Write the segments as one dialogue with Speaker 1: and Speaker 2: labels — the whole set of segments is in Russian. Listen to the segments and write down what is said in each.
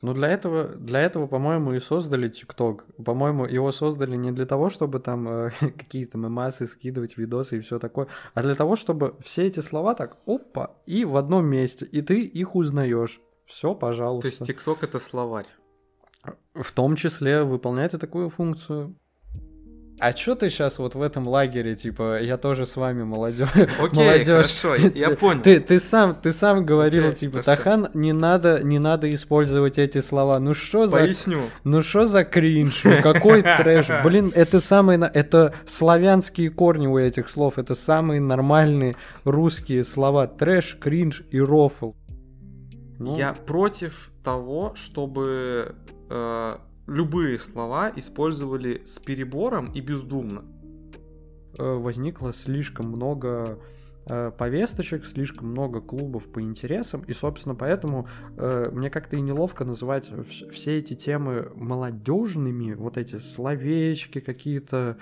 Speaker 1: Ну, для этого, для этого, по-моему, и создали ТикТок. По-моему, его создали не для того, чтобы там э, какие-то мемасы скидывать, видосы и все такое, а для того, чтобы все эти слова так, опа, и в одном месте, и ты их узнаешь. Все, пожалуйста.
Speaker 2: То есть ТикТок это словарь.
Speaker 1: В том числе выполняет и такую функцию. А чё ты сейчас вот в этом лагере, типа, я тоже с вами молодежь.
Speaker 2: Окей,
Speaker 1: молодежь.
Speaker 2: хорошо, я понял.
Speaker 1: Ты, ты сам, ты сам говорил,
Speaker 2: Окей,
Speaker 1: типа,
Speaker 2: хорошо.
Speaker 1: Тахан, не надо, не надо использовать эти слова. Ну что за,
Speaker 2: Поясню.
Speaker 1: ну что за кринж, ну какой трэш? Блин, это самые, это славянские корни у этих слов, это самые нормальные русские слова. Трэш, кринж и рофл. Ну,
Speaker 2: Я против того, чтобы э, любые слова использовали с перебором и бездумно.
Speaker 1: э, возникло слишком много э, повесточек, слишком много клубов по интересам, и, собственно, поэтому э, мне как-то и неловко называть вс- все эти темы молодежными, вот эти словечки какие-то,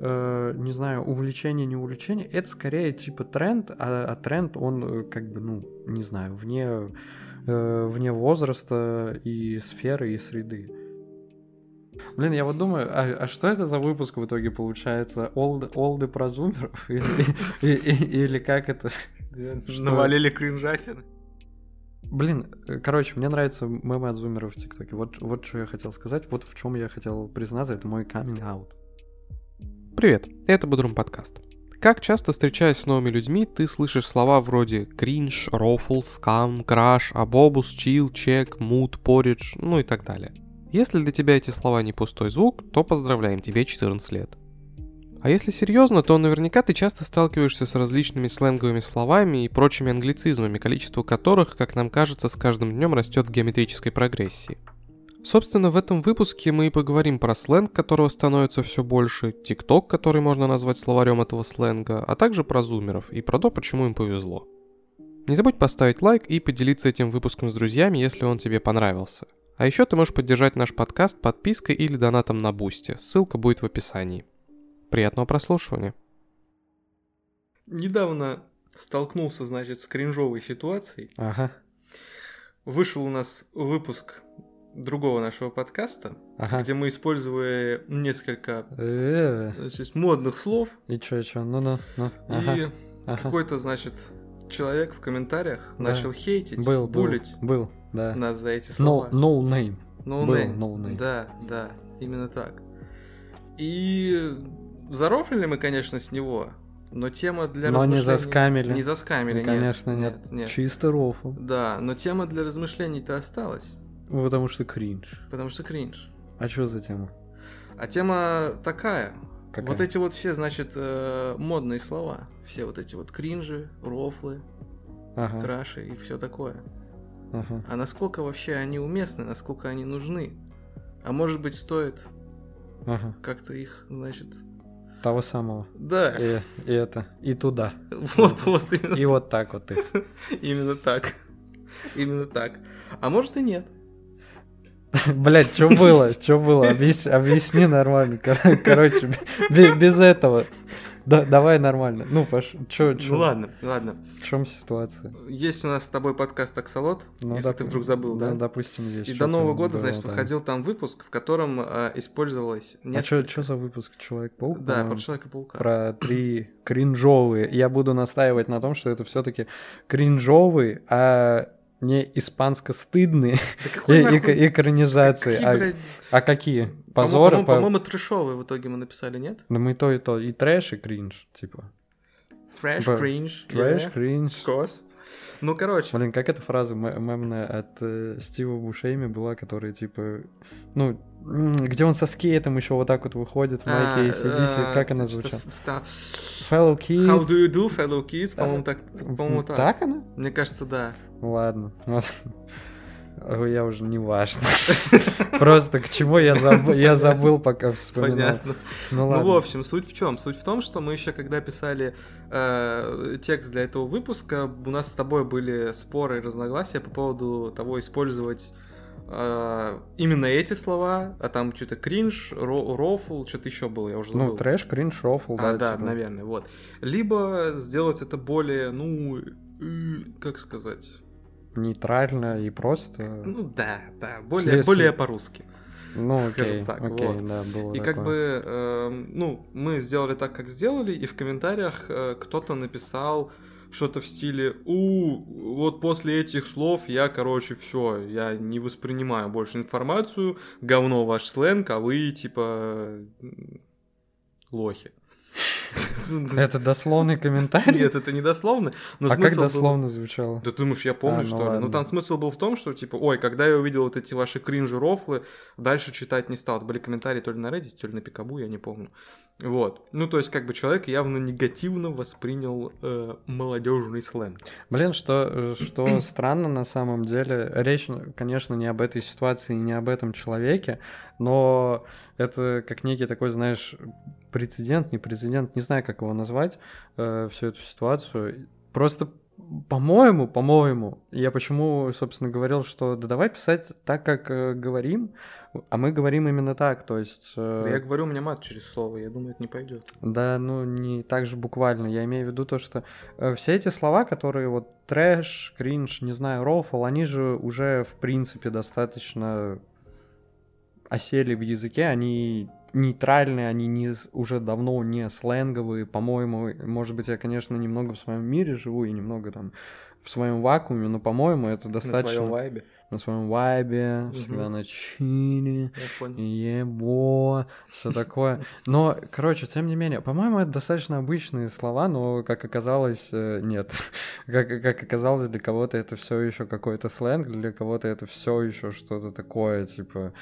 Speaker 1: э, не знаю, увлечения, не увлечения, это скорее типа тренд, а, а тренд, он э, как бы, ну, не знаю, вне, э, вне возраста и сферы, и среды. Блин, я вот думаю, а, а что это за выпуск в итоге получается? Олды, олды про зумеров? Или, и- и- или как это? Что?
Speaker 2: Навалили кринжатины.
Speaker 1: Блин, э, короче, мне нравятся мемы от зумеров в ТикТоке. Вот, вот что я хотел сказать, вот в чем я хотел признаться, это мой coming out.
Speaker 3: Привет, это Бодрум подкаст. Как часто, встречаясь с новыми людьми, ты слышишь слова вроде кринж, рофл, скам, краш, абобус, чил, чек, мут, поридж, ну и так далее. Если для тебя эти слова не пустой звук, то поздравляем, тебе 14 лет. А если серьезно, то наверняка ты часто сталкиваешься с различными сленговыми словами и прочими англицизмами, количество которых, как нам кажется, с каждым днем растет в геометрической прогрессии. Собственно, в этом выпуске мы и поговорим про сленг, которого становится все больше, TikTok, который можно назвать словарем этого сленга, а также про зумеров и про то, почему им повезло. Не забудь поставить лайк и поделиться этим выпуском с друзьями, если он тебе понравился. А еще ты можешь поддержать наш подкаст подпиской или донатом на Boosty, ссылка будет в описании. Приятного прослушивания.
Speaker 2: Недавно столкнулся, значит, с кринжовой ситуацией.
Speaker 1: Ага,
Speaker 2: Вышел у нас выпуск другого нашего подкаста,
Speaker 1: ага.
Speaker 2: где мы использовали несколько значит, модных слов,
Speaker 1: И чё, чё, ну-ну, ну, ага,
Speaker 2: и
Speaker 1: ага.
Speaker 2: какой-то, значит, человек в комментариях
Speaker 1: Да.
Speaker 2: начал хейтить,
Speaker 1: Был, был,
Speaker 2: булить
Speaker 1: был, да.
Speaker 2: нас за эти
Speaker 1: No,
Speaker 2: слова.
Speaker 1: no name.
Speaker 2: No
Speaker 1: был
Speaker 2: name.
Speaker 1: no name.
Speaker 2: Да, да, именно так. И зарофлили мы, конечно, с него, но тема для
Speaker 1: Но не
Speaker 2: размышлений...
Speaker 1: заскамили.
Speaker 2: Не заскамили,
Speaker 1: Ну, конечно, нет.
Speaker 2: нет. нет.
Speaker 1: Чисто рофл.
Speaker 2: Да, но тема для размышлений-то осталась,
Speaker 1: Потому что кринж.
Speaker 2: потому что кринж.
Speaker 1: А что за тема?
Speaker 2: А тема такая.
Speaker 1: Какая?
Speaker 2: Вот эти вот все, значит, э, модные слова. Все вот эти вот кринжи, рофлы,
Speaker 1: Ага,
Speaker 2: краши и все такое.
Speaker 1: Ага.
Speaker 2: А насколько вообще они уместны, насколько они нужны? А может быть, стоит
Speaker 1: Ага.
Speaker 2: как-то их, значит...
Speaker 1: Того самого.
Speaker 2: Да,
Speaker 1: И, и это. И туда.
Speaker 2: вот, вот, именно,
Speaker 1: И вот так вот их.
Speaker 2: именно так. Именно так. А может и нет.
Speaker 1: Блять, что было? Что было? Объяс- Объясни нормально. Кор- Короче, бе- без этого. Да, давай нормально. Ну, пош... Чё, чё?
Speaker 2: Ну ладно, ладно.
Speaker 1: В чем ситуация?
Speaker 2: Есть у нас с тобой подкаст «Аксолот»,
Speaker 1: Ну,
Speaker 2: если
Speaker 1: доп-
Speaker 2: ты вдруг забыл, да?
Speaker 1: допустим, есть.
Speaker 2: И до Нового года,
Speaker 1: было
Speaker 2: значит,
Speaker 1: там?
Speaker 2: выходил там выпуск, в котором э, использовалось
Speaker 1: А
Speaker 2: несколько...
Speaker 1: что за выпуск Человек-паук?
Speaker 2: Да, про Человека-паука.
Speaker 1: про три кринжовые. Я буду настаивать на том, что это все-таки кринжовые, а не испанско-стыдные
Speaker 2: Да
Speaker 1: и-
Speaker 2: нахуй-
Speaker 1: и- экранизации.
Speaker 2: Какие,
Speaker 1: А-
Speaker 2: блядь,
Speaker 1: А какие? Позоры?
Speaker 2: по-моему,
Speaker 1: по-
Speaker 2: По-моему, трэшовые в итоге мы написали, нет?
Speaker 1: Да мы то и то. И трэш, и кринж, типа.
Speaker 2: Трэш,
Speaker 1: Б-
Speaker 2: кринж.
Speaker 1: Трэш,
Speaker 2: yeah,
Speaker 1: кринж.
Speaker 2: course. Ну, короче,
Speaker 1: Блин, как эта фраза ме- мемная от э, Стива Бушейми была, которая, типа, ну, где он со скейтом еще вот так вот выходит в
Speaker 2: а,
Speaker 1: майке ACDC,
Speaker 2: э,
Speaker 1: как она
Speaker 2: там,
Speaker 1: Fellow kids.
Speaker 2: How do you do, fellow kids? По-моему, так. По-моему, так.
Speaker 1: Так она?
Speaker 2: Мне кажется, да.
Speaker 1: Ладно. Я уже не важно. Просто к чему я забыл, я забыл, пока вспоминал.
Speaker 2: Понятно.
Speaker 1: Ну
Speaker 2: Ну,
Speaker 1: ладно.
Speaker 2: в общем, суть в чем? Суть в том, что мы еще когда писали э, текст для этого выпуска, у нас с тобой были споры и разногласия по поводу того, использовать э, именно эти слова, а там что-то кринж, ро- рофл, что-то еще было, я уже забыл.
Speaker 1: Ну, трэш, кринж, рофл,
Speaker 2: А,
Speaker 1: да.
Speaker 2: да,
Speaker 1: типа.
Speaker 2: наверное, вот. Либо сделать это более, ну, э, как сказать,
Speaker 1: нейтрально и просто.
Speaker 2: Ну да, да, более,
Speaker 1: Слез-
Speaker 2: более по-русски.
Speaker 1: Ну, окей,
Speaker 2: так,
Speaker 1: окей,
Speaker 2: вот.
Speaker 1: да, было
Speaker 2: И
Speaker 1: такое.
Speaker 2: как бы, эм, ну, мы сделали так, как сделали, и в комментариях э, кто-то написал что-то в стиле «У, вот после этих слов я, короче, все, я не воспринимаю больше информацию, говно ваш сленг, а вы, типа, лохи».
Speaker 1: Это дословный комментарий?
Speaker 2: Нет, это не дословно, но
Speaker 1: а как
Speaker 2: смысл был-
Speaker 1: дословно звучало?
Speaker 2: Да ты думаешь, я помню,
Speaker 1: А, ну
Speaker 2: что ли? Ну
Speaker 1: ладно.
Speaker 2: там смысл был в том, что типа, ой, когда я увидел вот эти ваши кринжи рофлы, дальше читать не стал. Это были комментарии то ли на Reddit, то ли на Пикабу, я не помню. Вот. Ну, то есть, как бы человек явно негативно воспринял молодежный сленг.
Speaker 1: Блин, что, что странно на самом деле, речь, конечно, не об этой ситуации, не об этом человеке, но это как некий такой, знаешь, прецедент, не прецедент, не знаю, как его назвать, э, всю эту ситуацию. Просто, по-моему, по-моему, я почему, собственно, говорил, что да давай писать так, как э, говорим, а мы говорим именно так, то есть... э,
Speaker 2: Да я говорю, у меня мат через слово, я думаю, это не пойдет.
Speaker 1: Да, ну не так же буквально. Я имею в виду то, что э, все эти слова, которые вот трэш, кринж, не знаю, рофл, они же уже в принципе достаточно осели в языке, они нейтральные, они не, уже давно не сленговые, по-моему, может быть, я, конечно, немного в своем мире живу и немного там в своем вакууме, но, по-моему, это достаточно...
Speaker 2: На своем вайбе.
Speaker 1: на своем вайбе,
Speaker 2: Мгм.
Speaker 1: всегда на чили. Ебо, все такое. Но, короче, тем не менее, по-моему, это достаточно обычные слова, но, как оказалось, э, нет. Как, как оказалось, для кого-то это все еще какой-то сленг, для кого-то это все еще что-то такое, типа,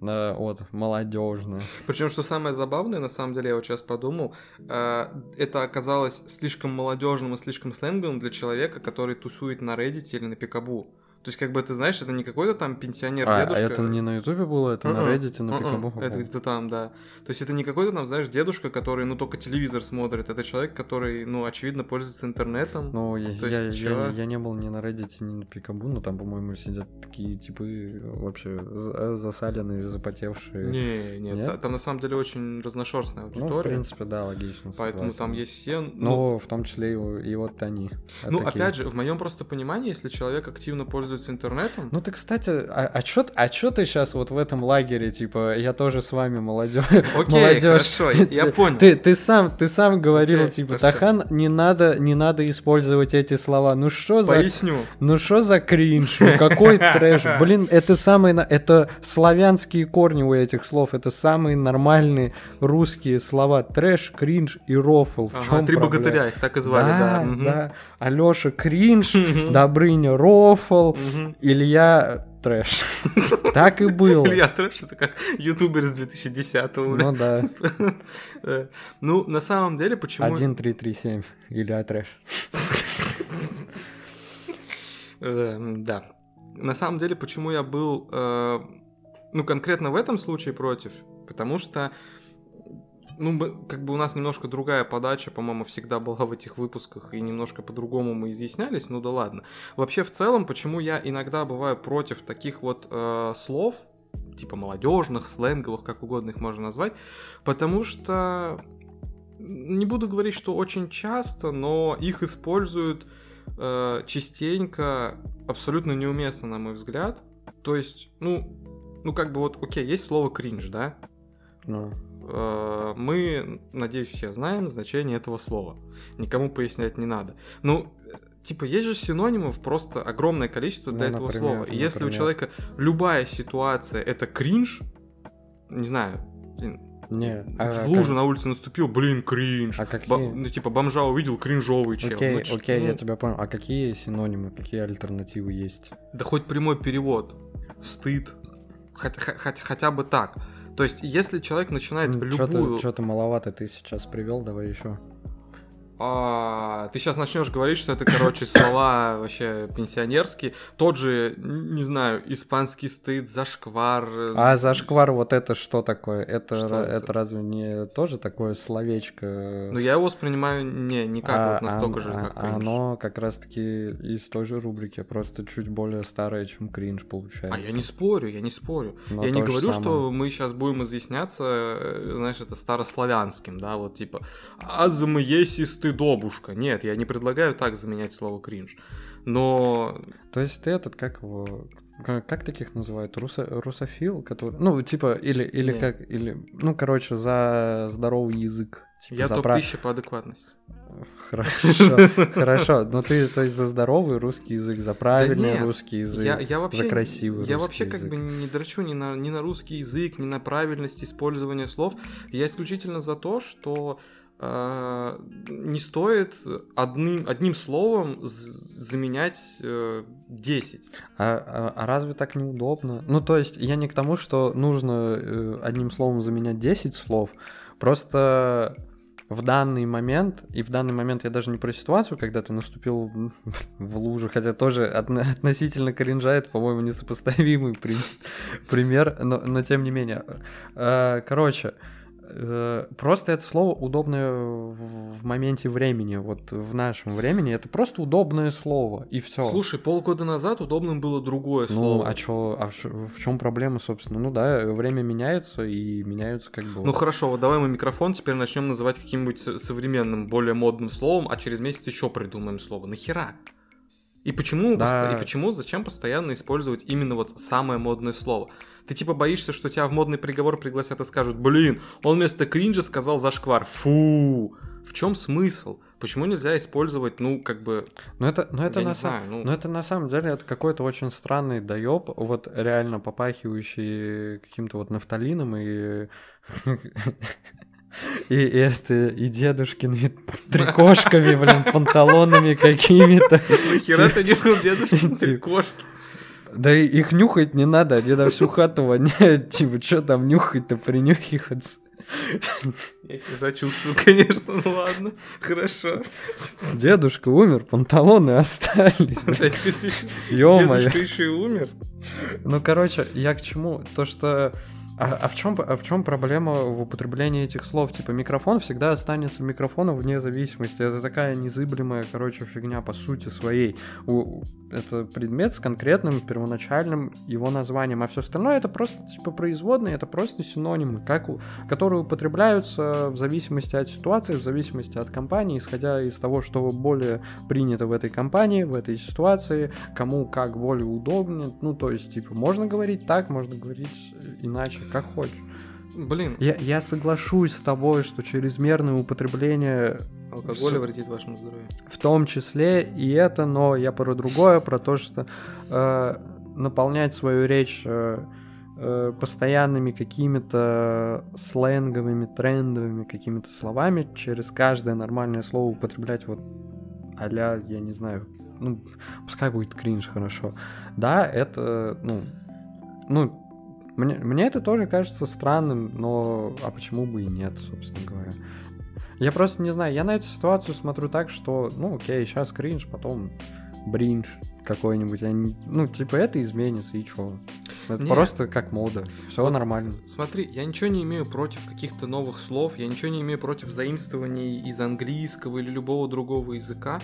Speaker 1: да, вот, молодежно.
Speaker 2: Причем, что самое забавное, на самом деле, я вот сейчас подумал, э, это оказалось слишком молодежным и слишком сленговым для человека, который тусует на Reddit или на Пикабу. То есть, как бы ты знаешь, это не какой-то там пенсионер,
Speaker 1: А, а это не на Ютубе было, это на
Speaker 2: Мгм,
Speaker 1: Reddit, на. Пикабу.
Speaker 2: Это где-то там, да. То есть это не какой-то там, знаешь, дедушка, который, ну, только телевизор смотрит. Это человек, который, ну, очевидно, пользуется интернетом.
Speaker 1: Ну, я, я,
Speaker 2: есть
Speaker 1: я,
Speaker 2: чё?
Speaker 1: я не был ни на Reddit, ни на Пикабу, но там, по-моему, сидят такие типы вообще за- засаленные, запотевшие.
Speaker 2: Не, нет,
Speaker 1: Нет?
Speaker 2: та- там на самом деле очень разношерстная
Speaker 1: Ну,
Speaker 2: аудитория.
Speaker 1: в принципе, да, логично.
Speaker 2: Поэтому
Speaker 1: согласен.
Speaker 2: там есть все. Ну,
Speaker 1: Но в том числе и, и вот они. а
Speaker 2: ну,
Speaker 1: такие.
Speaker 2: опять же, в моем просто понимании, если человек активно пользуется интернетом,
Speaker 1: Ну ты, кстати, а, а чё, а чё ты сейчас вот в этом лагере, типа, я тоже с вами молодежь.
Speaker 2: Окей, хорошо, я- понял.
Speaker 1: Ты, ты сам, ты сам говорил,
Speaker 2: Окей,
Speaker 1: типа,
Speaker 2: хорошо.
Speaker 1: Тахан, не надо, не надо использовать эти слова. Ну что за,
Speaker 2: поясню.
Speaker 1: ну что за кринж, ну какой трэш. Блин, это самые, это славянские корни у этих слов, это самые нормальные русские слова. Трэш, кринж и рофл. В
Speaker 2: Ага,
Speaker 1: чем
Speaker 2: три
Speaker 1: проблема?
Speaker 2: богатыря, их так и звали, да.
Speaker 1: Да, да. Алёша кринж. Добрыня рофл, Илья трэш. Так и было.
Speaker 2: Илья Трэш, это как ютубер с 2010-го.
Speaker 1: Ну да.
Speaker 2: Э, Ну, на самом деле, почему...
Speaker 1: 1337. Илья трэш.
Speaker 2: Э, Да. На самом деле, почему я был, э, ну, конкретно в этом случае против? Потому что, ну, как бы у нас немножко другая подача, по-моему, всегда была в этих выпусках, и немножко по-другому мы изъяснялись, ну да ладно. Вообще, в целом, почему я иногда бываю против таких вот э, слов, типа молодежных, сленговых, как угодно их можно назвать, потому что не буду говорить, что очень часто, но их используют э, частенько абсолютно неуместно, на мой взгляд. То есть, ну, ну как бы вот, окей, есть слово кринж, да?
Speaker 1: Ну,
Speaker 2: мы, надеюсь, все знаем значение этого слова. Никому пояснять не надо. Ну, э, типа, есть же синонимов просто огромное количество для
Speaker 1: Ну,
Speaker 2: этого
Speaker 1: например,
Speaker 2: слова. И если у
Speaker 1: например.
Speaker 2: человека любая ситуация это кринж, не знаю,
Speaker 1: не. а
Speaker 2: в
Speaker 1: как-
Speaker 2: лужу на улице наступил, блин, кринж.
Speaker 1: А какие-
Speaker 2: Ба- ну, типа, бомжа увидел, кринжовый чел.
Speaker 1: Окей,
Speaker 2: Ну, чё-
Speaker 1: окей, я
Speaker 2: ну,
Speaker 1: тебя понял. А какие синонимы, какие альтернативы есть?
Speaker 2: Да хоть прямой перевод. Стыд. Хотя, хотя, хотя бы так. То есть, если человек начинает любую...
Speaker 1: Что-то маловато ты сейчас привел, давай еще.
Speaker 2: А, ты сейчас начнешь говорить, что это, короче, слова вообще пенсионерские. Тот же, не знаю, испанский стыд, зашквар.
Speaker 1: А зашквар вот это что такое? Это,
Speaker 2: Что это?
Speaker 1: это разве не тоже такое словечко?
Speaker 2: Ну, я его воспринимаю не, не как
Speaker 1: А-
Speaker 2: вот настолько
Speaker 1: а-
Speaker 2: же,
Speaker 1: а-
Speaker 2: как кринж.
Speaker 1: Оно как раз-таки из той же рубрики, просто чуть более старое, чем кринж получается.
Speaker 2: А я не спорю, я не спорю.
Speaker 1: Но
Speaker 2: я не говорю,
Speaker 1: самое.
Speaker 2: что мы сейчас будем изъясняться, э, знаешь, это старославянским, да, вот типа «Азм есть ты добушка. Нет, я не предлагаю так заменять слово кринж. Но...
Speaker 1: То есть ты этот, как его... Как, таких называют? Русо, русофил, который... Ну, типа, или, или
Speaker 2: Нет.
Speaker 1: как... Или, ну, короче, за здоровый язык. Типа,
Speaker 2: я
Speaker 1: за
Speaker 2: топ-1000 по адекватности.
Speaker 1: Хорошо, хорошо. Но ты, то есть, за здоровый русский язык, за правильный
Speaker 2: нет,
Speaker 1: русский язык,
Speaker 2: Я, я вообще,
Speaker 1: за красивый
Speaker 2: Я вообще как бы не дрочу ни на, ни на русский язык, ни на правильность использования слов. Я исключительно за то, что э, не стоит одним, одним словом заменять э, 10.
Speaker 1: А, а- а разве так неудобно? Ну, то есть, я не к тому, что нужно э, одним словом заменять 10 слов. Просто в данный момент, и в данный момент я даже не про ситуацию, когда ты наступил в- лужу, хотя тоже отно- относительно кринжа, это, по-моему, несопоставимый при- пример, но, но тем не менее. Э, Короче, просто это слово удобное в в моменте времени, вот в нашем времени, это просто удобное слово, и все.
Speaker 2: Слушай, полгода назад удобным было другое
Speaker 1: Ну,
Speaker 2: слово.
Speaker 1: а чё, а в, чем проблема, собственно? Ну да, время меняется, и меняются как бы...
Speaker 2: Ну хорошо, вот давай мы микрофон теперь начнем называть каким-нибудь современным, более модным словом, а через месяц еще придумаем слово. Нахера? И почему,
Speaker 1: Да.
Speaker 2: и почему, зачем постоянно использовать именно вот самое модное слово? Ты типа боишься, что тебя в модный приговор пригласят и скажут, блин, он вместо кринжа сказал зашквар. Фу! В чем смысл? Почему нельзя использовать, ну, как бы,
Speaker 1: Но это, но это
Speaker 2: я
Speaker 1: на
Speaker 2: не
Speaker 1: самом...
Speaker 2: знаю, ну...
Speaker 1: Но это на самом деле это какой-то очень странный доеб, вот реально попахивающий каким-то вот нафталином и... И это, и дедушкины трикошками, блин, панталонами какими-то.
Speaker 2: Нахера ты нюхал дедушкин
Speaker 1: Типа. Да их нюхать не надо, они на всю хату воняют, типа, что там нюхать-то, принюхиваться.
Speaker 2: Я тебя сочувствую, конечно, ну ладно, хорошо.
Speaker 1: Дедушка умер, панталоны остались.
Speaker 2: Дедушка еще и умер.
Speaker 1: Ну, короче, я к чему? То, что... А, а в чем, а в чем проблема в употреблении этих слов? Типа, микрофон всегда останется микрофоном вне зависимости. Это такая незыблемая, короче, фигня по сути своей. У- это предмет с конкретным первоначальным его названием, а все остальное это просто типа производные, это просто синонимы, как у- которые употребляются в зависимости от ситуации, в зависимости от компании, исходя из того, что более принято в этой компании, в этой ситуации, кому как более удобнее. Ну, то есть, типа, можно говорить так, можно говорить э, иначе, как хочешь.
Speaker 2: Блин,
Speaker 1: Я, я соглашусь с тобой, что чрезмерное употребление
Speaker 2: алкоголь
Speaker 1: Всё.
Speaker 2: вредит вашему здоровью.
Speaker 1: в том числе и это, но я про другое, про то, что э, наполнять свою речь э, э, постоянными какими-то сленговыми, трендовыми какими-то словами, через каждое нормальное слово употреблять вот а-ля, я не знаю, ну, пускай будет кринж, хорошо. Да, это, ну, ну, мне, мне это тоже кажется странным, но а почему бы и нет, собственно говоря. Я просто не знаю, я на эту ситуацию смотрю так, что, ну, окей, сейчас кринж, потом бринж какой-нибудь. они- ну, типа, это изменится, и чё? Это
Speaker 2: Не.
Speaker 1: просто как мода. Все
Speaker 2: Вот
Speaker 1: нормально.
Speaker 2: Смотри, я ничего не имею против каких-то новых слов, я ничего не имею против заимствований из английского или любого другого языка.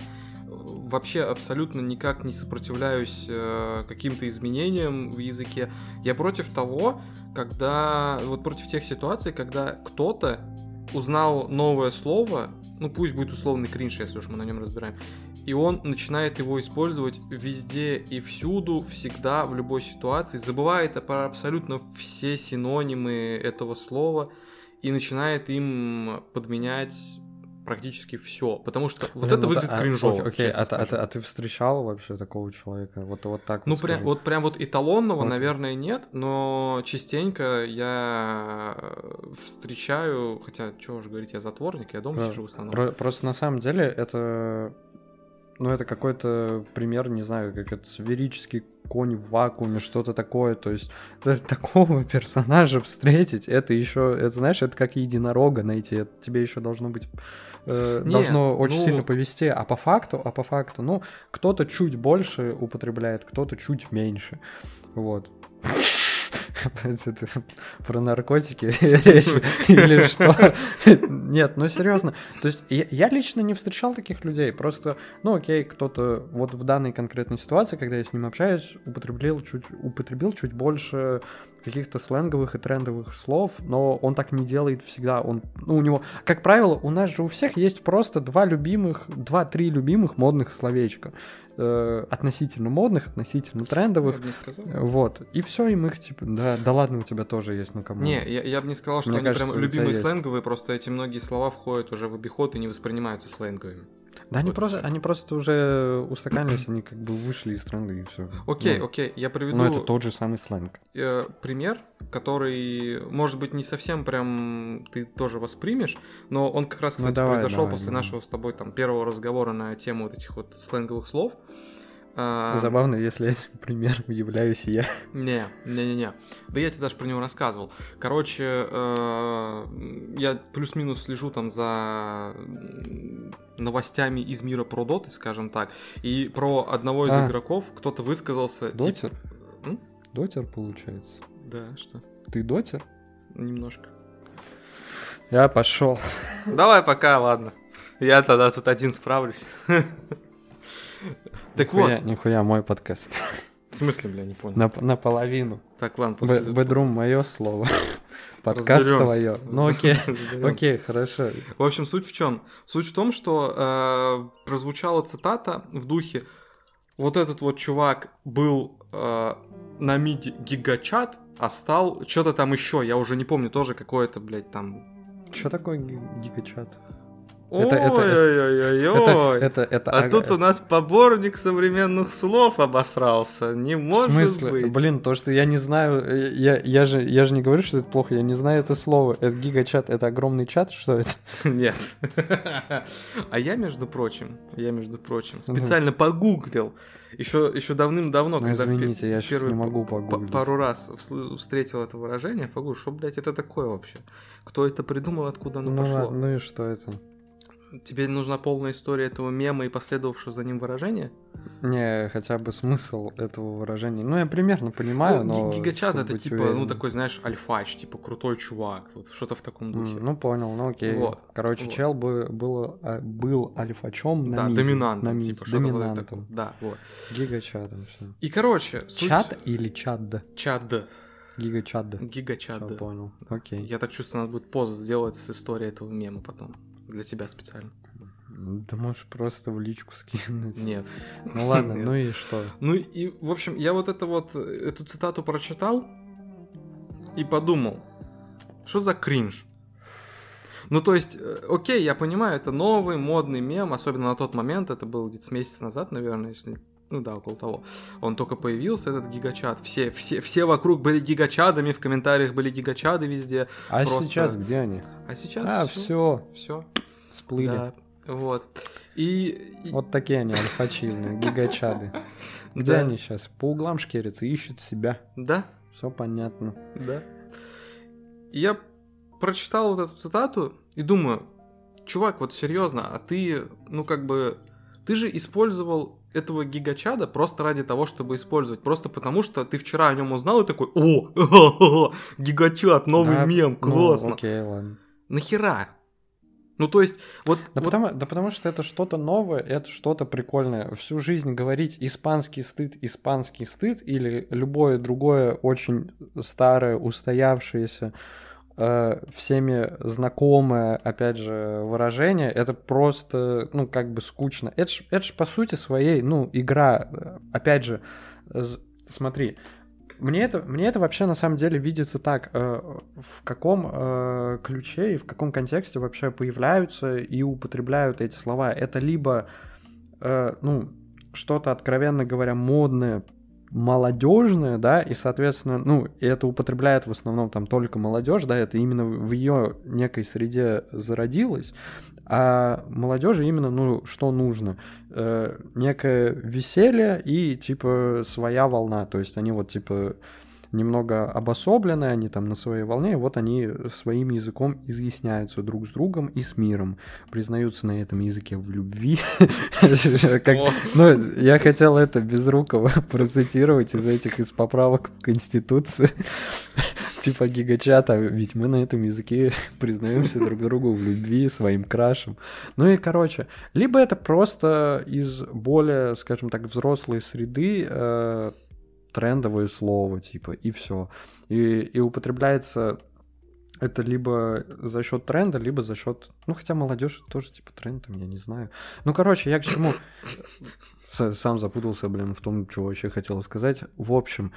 Speaker 2: Вообще абсолютно никак не сопротивляюсь э, каким-то изменениям в языке. Я против того, когда... Вот против тех ситуаций, когда кто-то узнал новое слово, ну пусть будет условный кринж, если уж мы на нем разбираем, и он начинает его использовать везде и всюду, всегда, в любой ситуации, забывает про абсолютно все синонимы этого слова и начинает им подменять практически все, потому что вот
Speaker 1: Блин,
Speaker 2: это
Speaker 1: ну
Speaker 2: выглядит
Speaker 1: а,
Speaker 2: кринжово.
Speaker 1: Окей, окей, а, ты- а а ты встречал вообще такого человека? Вот, вот так
Speaker 2: Ну,
Speaker 1: вот
Speaker 2: прям,
Speaker 1: скажи.
Speaker 2: вот прям вот эталонного,
Speaker 1: Вот.
Speaker 2: наверное, нет, но частенько я встречаю, хотя, что уж говорить, я затворник, я дома
Speaker 1: Да.
Speaker 2: сижу в основном.
Speaker 1: Про- просто на самом деле это... Ну, это какой-то пример, не знаю, как это сферический конь в вакууме, что-то такое. То есть такого персонажа встретить, это еще, это знаешь, это как единорога найти. Это тебе еще должно быть э,
Speaker 2: Нет,
Speaker 1: должно очень
Speaker 2: ну-
Speaker 1: сильно повести. А по факту, а по факту, ну, кто-то чуть больше употребляет, кто-то чуть меньше. Вот. Про наркотики речь или что? Нет, ну серьезно. То есть я лично не встречал таких людей. Просто, ну окей, кто-то вот в данной конкретной ситуации, когда я с ним общаюсь, употребил чуть, употребил чуть больше каких-то сленговых и трендовых слов, но он так не делает всегда. Он, ну, у него, как правило, у нас же у всех есть просто два любимых, два-три любимых модных словечка. Э, относительно модных, относительно трендовых. Вот. И все, им их типа, да, да ладно, у тебя тоже есть, ну кому.
Speaker 2: Не, я, я бы не сказал, что
Speaker 1: Мне
Speaker 2: они
Speaker 1: кажется,
Speaker 2: прям любимые
Speaker 1: есть.
Speaker 2: сленговые, просто эти многие слова входят уже в обиход и не воспринимаются сленговыми.
Speaker 1: Да, они просто, они просто уже устаканились, они как бы вышли из тренда и все.
Speaker 2: Окей,
Speaker 1: Ну,
Speaker 2: окей, я приведу
Speaker 1: Но это тот же самый сленг.
Speaker 2: э, пример, который, может быть, не совсем прям ты тоже воспримешь, но он как раз,
Speaker 1: Ну,
Speaker 2: кстати,
Speaker 1: давай,
Speaker 2: произошел
Speaker 1: давай,
Speaker 2: после
Speaker 1: давай.
Speaker 2: нашего с тобой там первого разговора на тему вот этих вот сленговых слов. А,
Speaker 1: Забавно, если этим примером являюсь я.
Speaker 2: Не, не, не, не. Да я тебе даже про него рассказывал. Короче, э, я плюс-минус слежу там за новостями из мира про доты, скажем так. И про одного из
Speaker 1: А.
Speaker 2: игроков кто-то высказался. тип-
Speaker 1: Дотер?
Speaker 2: М?
Speaker 1: Дотер, получается.
Speaker 2: Да, что?
Speaker 1: Ты дотер?
Speaker 2: Немножко.
Speaker 1: Я пошел.
Speaker 2: Давай пока, ладно. Я тогда тут один справлюсь. Так вот,
Speaker 1: Нихуя, нихуя мой подкаст.
Speaker 2: в смысле, бля, не понял.
Speaker 1: На, наполовину.
Speaker 2: Так, ладно, после...
Speaker 1: Бедрум мое слово. Подкаст твое. Ну окей. Окей, хорошо.
Speaker 2: В общем, суть в чем? Суть в том, что э, прозвучала цитата в духе вот этот вот чувак был э, на миде гигачат, а стал что-то там еще, я уже не помню, тоже какое-то, блядь, там...
Speaker 1: Что такое ги- гигачат? Это- это-. Это, это, это...
Speaker 2: А тут у нас поборник современных слов обосрался. Не
Speaker 1: В
Speaker 2: может
Speaker 1: смысле?
Speaker 2: быть.
Speaker 1: Блин, то, что я не знаю, э, я, я, же, я же не говорю, что это плохо, я не знаю это слово. Это гигачат, это огромный чат, что это?
Speaker 2: Нет. А я, между прочим, я, между прочим, специально погуглил. Еще, еще давным-давно,
Speaker 1: Ну,
Speaker 2: когда в
Speaker 1: извините, я сейчас не могу погуглить.
Speaker 2: пару раз вс- встретил это выражение, погуглил, что, блядь, это такое вообще? Кто это придумал, откуда оно
Speaker 1: Ну,
Speaker 2: пошло?
Speaker 1: ну и что это?
Speaker 2: Тебе нужна полная история этого мема и последовавшего за ним выражения?
Speaker 1: Не, хотя бы смысл этого выражения. Ну, я примерно понимаю,
Speaker 2: ну,
Speaker 1: но...
Speaker 2: ги- гигачат это типа, ну,
Speaker 1: уверенным.
Speaker 2: такой, знаешь, альфач, типа крутой чувак, вот что-то в таком духе.
Speaker 1: Ну, понял, ну окей.
Speaker 2: Вот,
Speaker 1: Короче,
Speaker 2: вот.
Speaker 1: чел бы был, а, был альфачом на
Speaker 2: да,
Speaker 1: миде,
Speaker 2: доминантом,
Speaker 1: на миде,
Speaker 2: типа,
Speaker 1: доминантом.
Speaker 2: Да, вот.
Speaker 1: Гигачатом все.
Speaker 2: И, короче, суть...
Speaker 1: Чат или чат?
Speaker 2: Чад.
Speaker 1: Гигачат.
Speaker 2: Гигачад.
Speaker 1: Всё, понял. Окей.
Speaker 2: Я так чувствую, надо будет пост сделать с историей этого мема потом. Для тебя специально.
Speaker 1: Да можешь просто в личку скинуть.
Speaker 2: Нет.
Speaker 1: Ну ладно,
Speaker 2: Нет.
Speaker 1: ну и что?
Speaker 2: Ну и, в общем, я вот это вот, э, эту цитату прочитал и подумал, что за кринж? Ну, то есть, э, окей, я понимаю, это новый модный мем, особенно на тот момент, это был где-то с месяц назад, наверное, если... Ну да, около того. Он только появился, этот гигачат. Все, все, все вокруг были гигачадами, в комментариях были гигачады везде.
Speaker 1: А
Speaker 2: Просто-
Speaker 1: сейчас где они?
Speaker 2: А сейчас
Speaker 1: А,
Speaker 2: все.
Speaker 1: все, сплыли.
Speaker 2: Да, вот. И...
Speaker 1: Вот такие они, альфачильные, гигачады. Где
Speaker 2: Да.
Speaker 1: они сейчас? По углам шкерятся, ищут себя.
Speaker 2: Да,
Speaker 1: Все понятно.
Speaker 2: да. Я прочитал вот эту цитату и думаю, чувак, вот серьезно, а ты, ну как бы, ты же использовал этого гигачада просто ради того, чтобы использовать, просто потому что ты вчера о нем узнал и такой, о, гигачад, новый
Speaker 1: Да,
Speaker 2: мем,
Speaker 1: ну,
Speaker 2: классно.
Speaker 1: окей, ладно.
Speaker 2: Нахера? Ну то есть, вот,
Speaker 1: Да,
Speaker 2: вот-
Speaker 1: потому, да потому что это что-то новое, это что-то прикольное. Всю жизнь говорить испанский стыд, испанский стыд или любое другое очень старое, устоявшееся, э, всеми знакомое, опять же, выражение, это просто, ну, как бы скучно. Это ж, это ж по сути своей, ну, игра. Э, Опять же, смотри, мне это, мне это вообще на самом деле видится так, э, в каком ключе и в каком контексте вообще появляются и употребляют эти слова. Это либо, ну, что-то, откровенно говоря, модное, молодежное, да, и, соответственно, ну, это употребляет в основном там только молодежь, да, это именно в ее некой среде зародилось, а молодежи именно, ну, что нужно? Э, некое веселье и, типа, своя волна, то есть они вот, типа, немного обособлены, они там на своей волне, и вот они своим языком изъясняются друг с другом и с миром, признаются на этом языке в любви. Ну, я хотел это без рукова процитировать из этих из поправок в Конституцию типа гигачата, ведь мы на этом языке признаемся друг другу в любви, своим крашем. Ну и, короче, либо это просто из более, скажем так, взрослой среды э, трендовое слово, типа, и все. И, и употребляется это либо за счет тренда, либо за счет. Ну, хотя молодежь тоже типа тренд, там, я не знаю. Ну, короче, я к чему. Сам запутался, блин, в том, что вообще хотел сказать. В общем,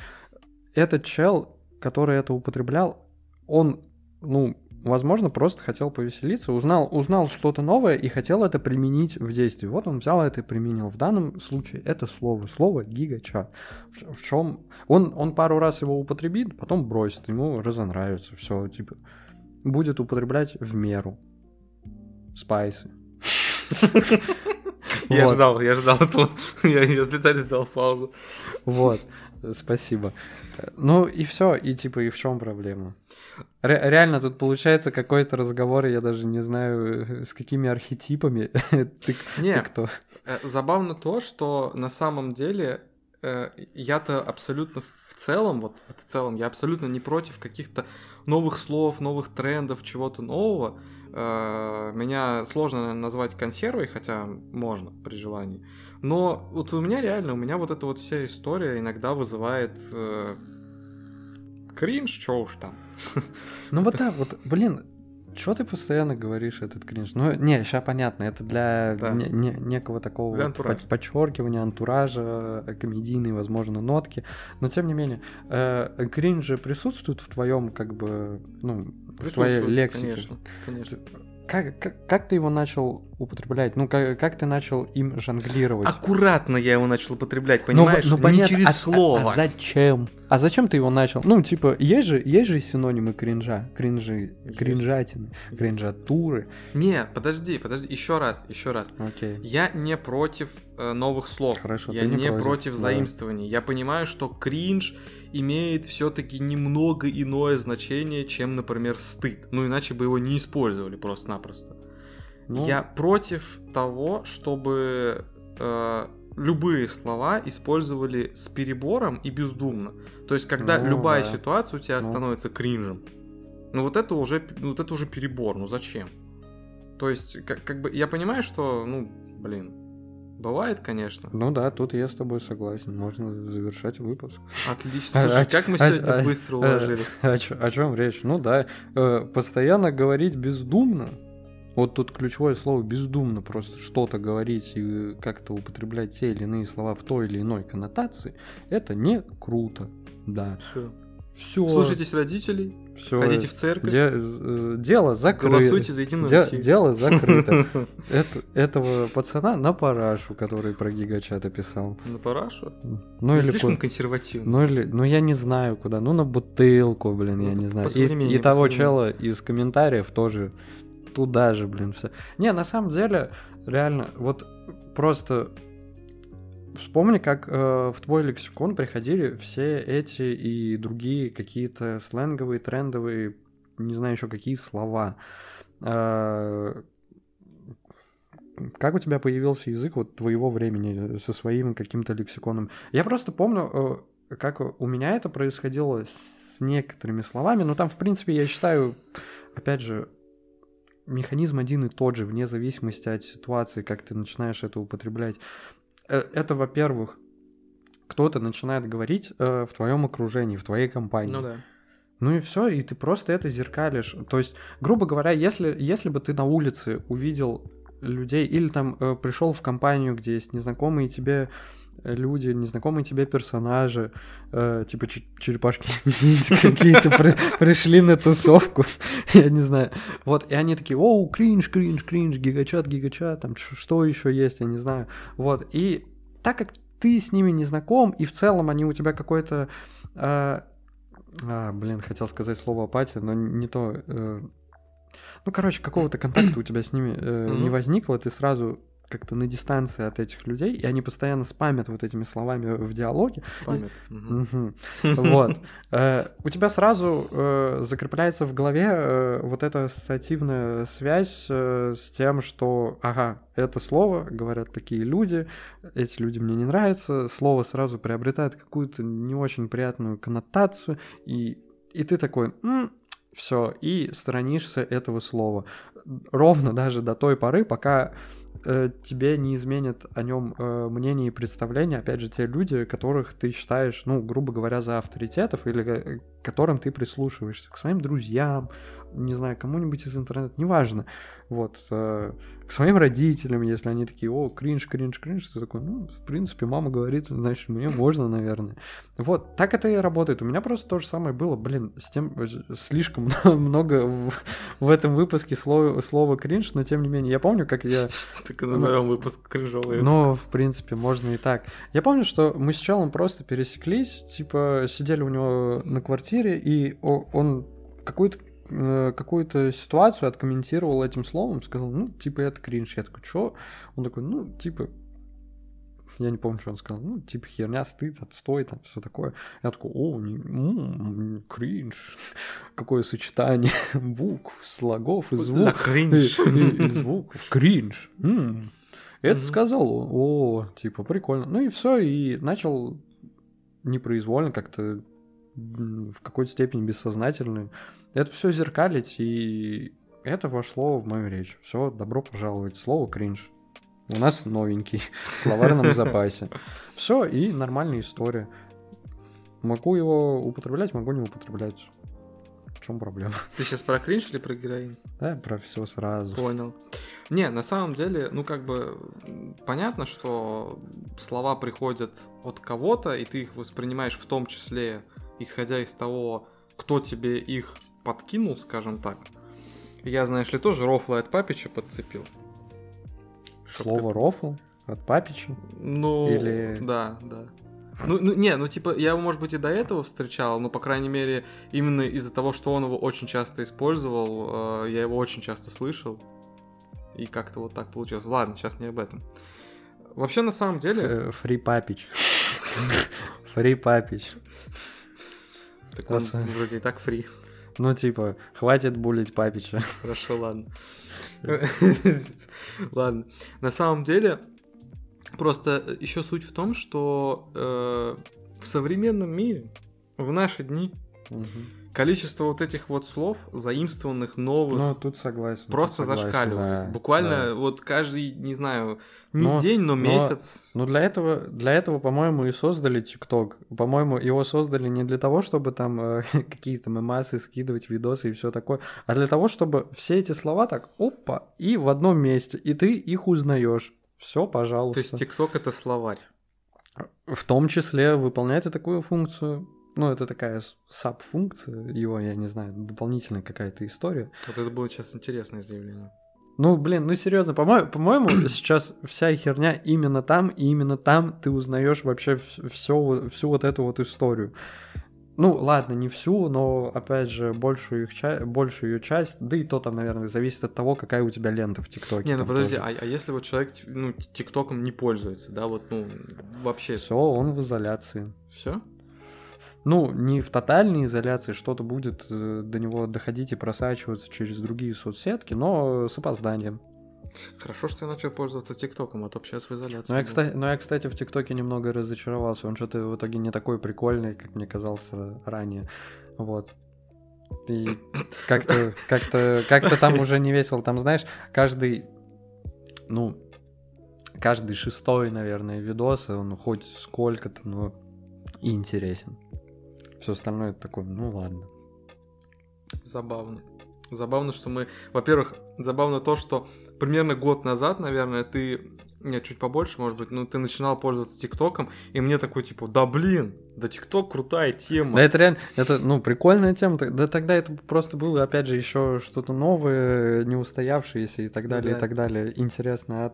Speaker 1: этот чел который это употреблял, он, ну, возможно, просто хотел повеселиться, узнал, узнал что-то новое и хотел это применить в действии. Вот он взял это и применил. В данном случае это слово, слово гигачат. В, в чем он, он пару раз его употребит, потом бросит, ему разонравится, все, типа, будет употреблять в меру. Спайсы.
Speaker 2: Я ждал, я ждал этого. Я специально сделал паузу.
Speaker 1: Вот, спасибо. Ну и все, и типа, и в чем проблема? Ре- реально тут получается какой-то разговор, я даже не знаю, с какими архетипами. ты,
Speaker 2: не,
Speaker 1: ты кто?
Speaker 2: Э, забавно то, что на самом деле э, я-то абсолютно в целом, вот в целом, я абсолютно не против каких-то новых слов, новых трендов, чего-то нового. Э, меня сложно назвать консервой, хотя можно при желании. Но вот у меня реально, у меня вот эта вот вся история иногда вызывает э, кринж, чё уж там.
Speaker 1: Ну вот да, вот, блин, что ты постоянно говоришь этот кринж? Ну, не, сейчас понятно, это для да. не, не, некого такого подчеркивания, антуража, комедийной, возможно, нотки. Но тем не менее, э, кринж же присутствует в твоем, как бы, ну, в твоей лексике.
Speaker 2: Конечно, конечно
Speaker 1: как, как, как ты его начал употреблять? Ну, как, как ты начал им жонглировать?
Speaker 2: Аккуратно я его начал употреблять, ну, понимаешь? Ну, ну, понятно, Не через а, слово.
Speaker 1: А, а зачем? А зачем ты его начал? Ну, типа, есть же, есть же синонимы кринжа, кринжи, есть. кринжатины, есть. кринжатуры.
Speaker 2: Нет, подожди, подожди, еще раз, еще раз.
Speaker 1: Окей.
Speaker 2: Я не против э, новых слов.
Speaker 1: Хорошо,
Speaker 2: я
Speaker 1: ты не,
Speaker 2: не
Speaker 1: против,
Speaker 2: против заимствований. Да. Я понимаю, что кринж имеет все-таки немного иное значение, чем, например, стыд. Ну, иначе бы его не использовали просто-напросто. Ну... Я против того, чтобы э, любые слова использовали с перебором и бездумно. То есть, когда ну, любая да. ситуация у тебя ну. становится кринжем. Ну, вот это уже, ну, вот это уже перебор. Ну, зачем? То есть, как, как бы, я понимаю, что, ну, блин, Бывает, конечно.
Speaker 1: Ну да, тут я с тобой согласен. Можно завершать выпуск.
Speaker 2: Отлично. Слушай, а, как мы а, сегодня а, быстро а, уложились.
Speaker 1: А, о, о чем речь? Ну да, э, постоянно говорить бездумно. Вот тут ключевое слово бездумно, просто что-то говорить и как-то употреблять те или иные слова в той или иной коннотации, это не круто. Да.
Speaker 2: Все. Все. Слушайтесь родителей,
Speaker 1: все.
Speaker 2: ходите в церковь.
Speaker 1: Де- э, дело закрыто.
Speaker 2: Голосуйте за Единую
Speaker 1: де- Россию. Дело закрыто. Это, этого пацана на парашу, который про гигачата писал.
Speaker 2: На парашу?
Speaker 1: Ну, или
Speaker 2: слишком консервативно.
Speaker 1: Ну, или, ну, я не знаю куда. Ну, на бутылку, блин, ну, я не знаю. И, и того чела из комментариев тоже туда же, блин, все. Не, на самом деле, реально, вот просто Вспомни, как э, в твой лексикон приходили все эти и другие какие-то сленговые, трендовые, не знаю еще какие слова. Э, как у тебя появился язык вот твоего времени со своим каким-то лексиконом? Я просто помню, э, как у меня это происходило с некоторыми словами, но там, в принципе, я считаю, опять же, механизм один и тот же, вне зависимости от ситуации, как ты начинаешь это употреблять. Э, это, во-первых, кто-то начинает говорить э, в твоем окружении, в твоей компании.
Speaker 2: Ну да.
Speaker 1: Ну и все, и ты просто это зеркалишь. То есть, грубо говоря, если, если бы ты на улице увидел людей или там э, пришел в компанию, где есть незнакомые тебе люди, незнакомые тебе персонажи, э, типа черепашки какие-то пришли на тусовку, я не знаю. Вот, и они такие, оу, кринж, кринж, кринж, гигачат, гигачат, там что еще есть, я не знаю. Вот, и так как ты с ними не знаком, и в целом они у тебя какой-то... Э, а, блин, хотел сказать слово апатия, но не то... Э, ну, короче, какого-то контакта у тебя с ними э, не возникло, ты сразу как-то на дистанции от этих людей, и они постоянно спамят вот этими словами в диалоге.
Speaker 2: Мгм.
Speaker 1: Вот. Э, У тебя сразу э, закрепляется в голове э, вот эта ассоциативная связь с тем, что, ага, это слово говорят такие люди, эти люди мне не нравятся, слово сразу приобретает какую-то не очень приятную коннотацию, и, и ты такой, все, и сторонишься этого слова. Ровно даже до той поры, пока э, тебе не изменят о нем э, мнение и представление, опять же, те люди, которых ты считаешь, ну, грубо говоря, за авторитетов, или э, которым ты прислушиваешься, к своим друзьям, не знаю, кому-нибудь из интернета, неважно. Вот, э, к своим родителям, если они такие, о, кринж, кринж, кринж, ты такой, ну, в принципе, мама говорит, значит, мне можно, наверное. Вот, так это и работает. У меня просто то же самое было, блин, с тем, э, слишком много в, в этом выпуске слова, слова кринж, но тем не менее, я помню, как я
Speaker 2: Так и назовем выпуск кринжовый.
Speaker 1: ну, в принципе, можно и так. Я помню, что мы с челом просто пересеклись, типа, сидели у него на квартире, и о- он какую-то э, какую-то ситуацию откомментировал этим словом, сказал, ну, типа, это кринж. Я такой, чё? Он такой, ну, типа, я не помню, что он сказал. Ну, типа, херня, стыд, отстой, там, все такое. Я такой, о, не, м, кринж. Какое сочетание букв, слогов и звуков.
Speaker 2: кринж.
Speaker 1: И, и- и звуков. Кринж. М. Это
Speaker 2: Мгм.
Speaker 1: сказал, о, типа, прикольно. Ну и все, и начал непроизвольно как-то в какой-то степени бессознательно это все зеркалить, и это вошло в мою речь. Все, добро пожаловать. Слово кринж. У нас новенький в словарном запасе. Все, и нормальная история. Могу его употреблять, могу не употреблять. В чем проблема?
Speaker 2: Ты сейчас про кринж или про героин?
Speaker 1: Да, про все сразу.
Speaker 2: Понял. Не, на самом деле, ну как бы понятно, что слова приходят от кого-то, и ты их воспринимаешь в том числе, исходя из того, кто тебе их подкинул, скажем так. Я, знаешь ли, тоже рофлы от папича подцепил. Чтоб
Speaker 1: Слово рофл от папича.
Speaker 2: ты- Ну,
Speaker 1: или-
Speaker 2: да, да. Ну, ну, не, ну, типа, я его, может быть, и до этого встречал, но, по крайней мере, именно из-за того, что он его очень часто использовал, э, я его очень часто слышал. И как-то вот так получилось. Ладно, сейчас не об этом. Вообще, на самом деле...
Speaker 1: Фри папич. Фри папич.
Speaker 2: Так он
Speaker 1: Ос-
Speaker 2: вроде и так фри.
Speaker 1: Ну, типа, хватит булить папича.
Speaker 2: Хорошо, ладно. Ладно. На самом деле, просто еще суть в том, что э, в современном мире, в наши дни, количество вот этих вот слов, заимствованных, новых,
Speaker 1: Ну, тут согласен. тут
Speaker 2: просто
Speaker 1: согласен,
Speaker 2: зашкаливает.
Speaker 1: да,
Speaker 2: Буквально
Speaker 1: да.
Speaker 2: вот каждый, не знаю, не
Speaker 1: Но-
Speaker 2: день, но
Speaker 1: но-
Speaker 2: месяц.
Speaker 1: Ну, для этого, для этого, по-моему, и создали ТикТок. По-моему, его создали не для того, чтобы там э, какие-то мемасы скидывать, видосы и все такое, а для того, чтобы все эти слова так, опа, и в одном месте, и ты их узнаешь. Все,
Speaker 2: То
Speaker 1: пожалуйста.
Speaker 2: есть ТикТок это словарь.
Speaker 1: В том числе выполняет и такую функцию. Ну, это такая саб-функция его, я не знаю, дополнительная какая-то история.
Speaker 2: Вот это было сейчас интересное заявление.
Speaker 1: Ну, блин, ну серьезно, по-моему, по-моему, сейчас вся херня именно там, и именно там ты узнаешь вообще все, всю вот эту вот историю. Ну, ладно, не всю, но, опять же, большую, их ча- большую ее часть, да и то там, наверное, зависит от того, какая у тебя лента в ТикТоке.
Speaker 2: Не, ну подожди, а, а если вот человек ну, ТикТоком не пользуется, да, вот, ну, вообще
Speaker 1: Все, он в изоляции.
Speaker 2: все?
Speaker 1: Ну, не в тотальной изоляции, что-то будет э, до него доходить и просачиваться через другие соцсетки, но с опозданием.
Speaker 2: Хорошо, что я начал пользоваться ТикТоком, а то сейчас в изоляции.
Speaker 1: Ну я, кстати, но я, кстати, в ТикТоке немного разочаровался. Он что-то в итоге не такой прикольный, как мне казался ранее. Вот. И как-то, как-то, как-то там уже не весело. Там, знаешь, каждый, ну, каждый шестой, наверное, видос, он хоть сколько-то, но интересен. Все остальное такое, ну ладно.
Speaker 2: Забавно. Забавно, что мы... Во-первых, забавно то, что примерно год назад, наверное, ты... Нет, чуть побольше, может быть, ну, ты начинал пользоваться ТикТоком, и мне такой, типа, да блин, да ТикТок крутая тема.
Speaker 1: Да это реально, это, ну, прикольная тема. Да тогда это просто было, опять же, еще что-то новое, не устоявшееся и так далее,
Speaker 2: Да.
Speaker 1: и так далее. Интересно. А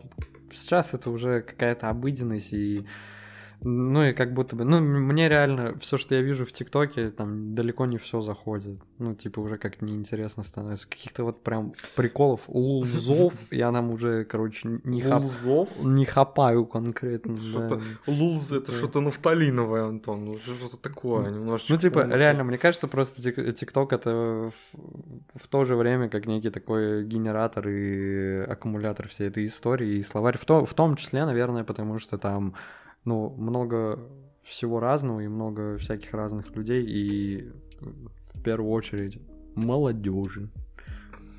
Speaker 1: сейчас это уже какая-то обыденность и Ну и как будто бы, ну мне реально все, что я вижу в ТикТоке, там далеко не все заходит. Ну типа уже как неинтересно становится. Каких-то вот прям приколов, лузов я нам уже, короче, не, хап... Не хапаю конкретно. Да.
Speaker 2: Лулз это что-то нафталиновое, Антон. Ну, что-то такое, немножечко.
Speaker 1: Ну, типа, реально, мне кажется, просто тик- ТикТок это в, в то же время как некий такой генератор и аккумулятор всей этой истории и словарь. В, то, в том числе, наверное, потому что там, ну, много всего разного и много всяких разных людей и в первую очередь молодежи.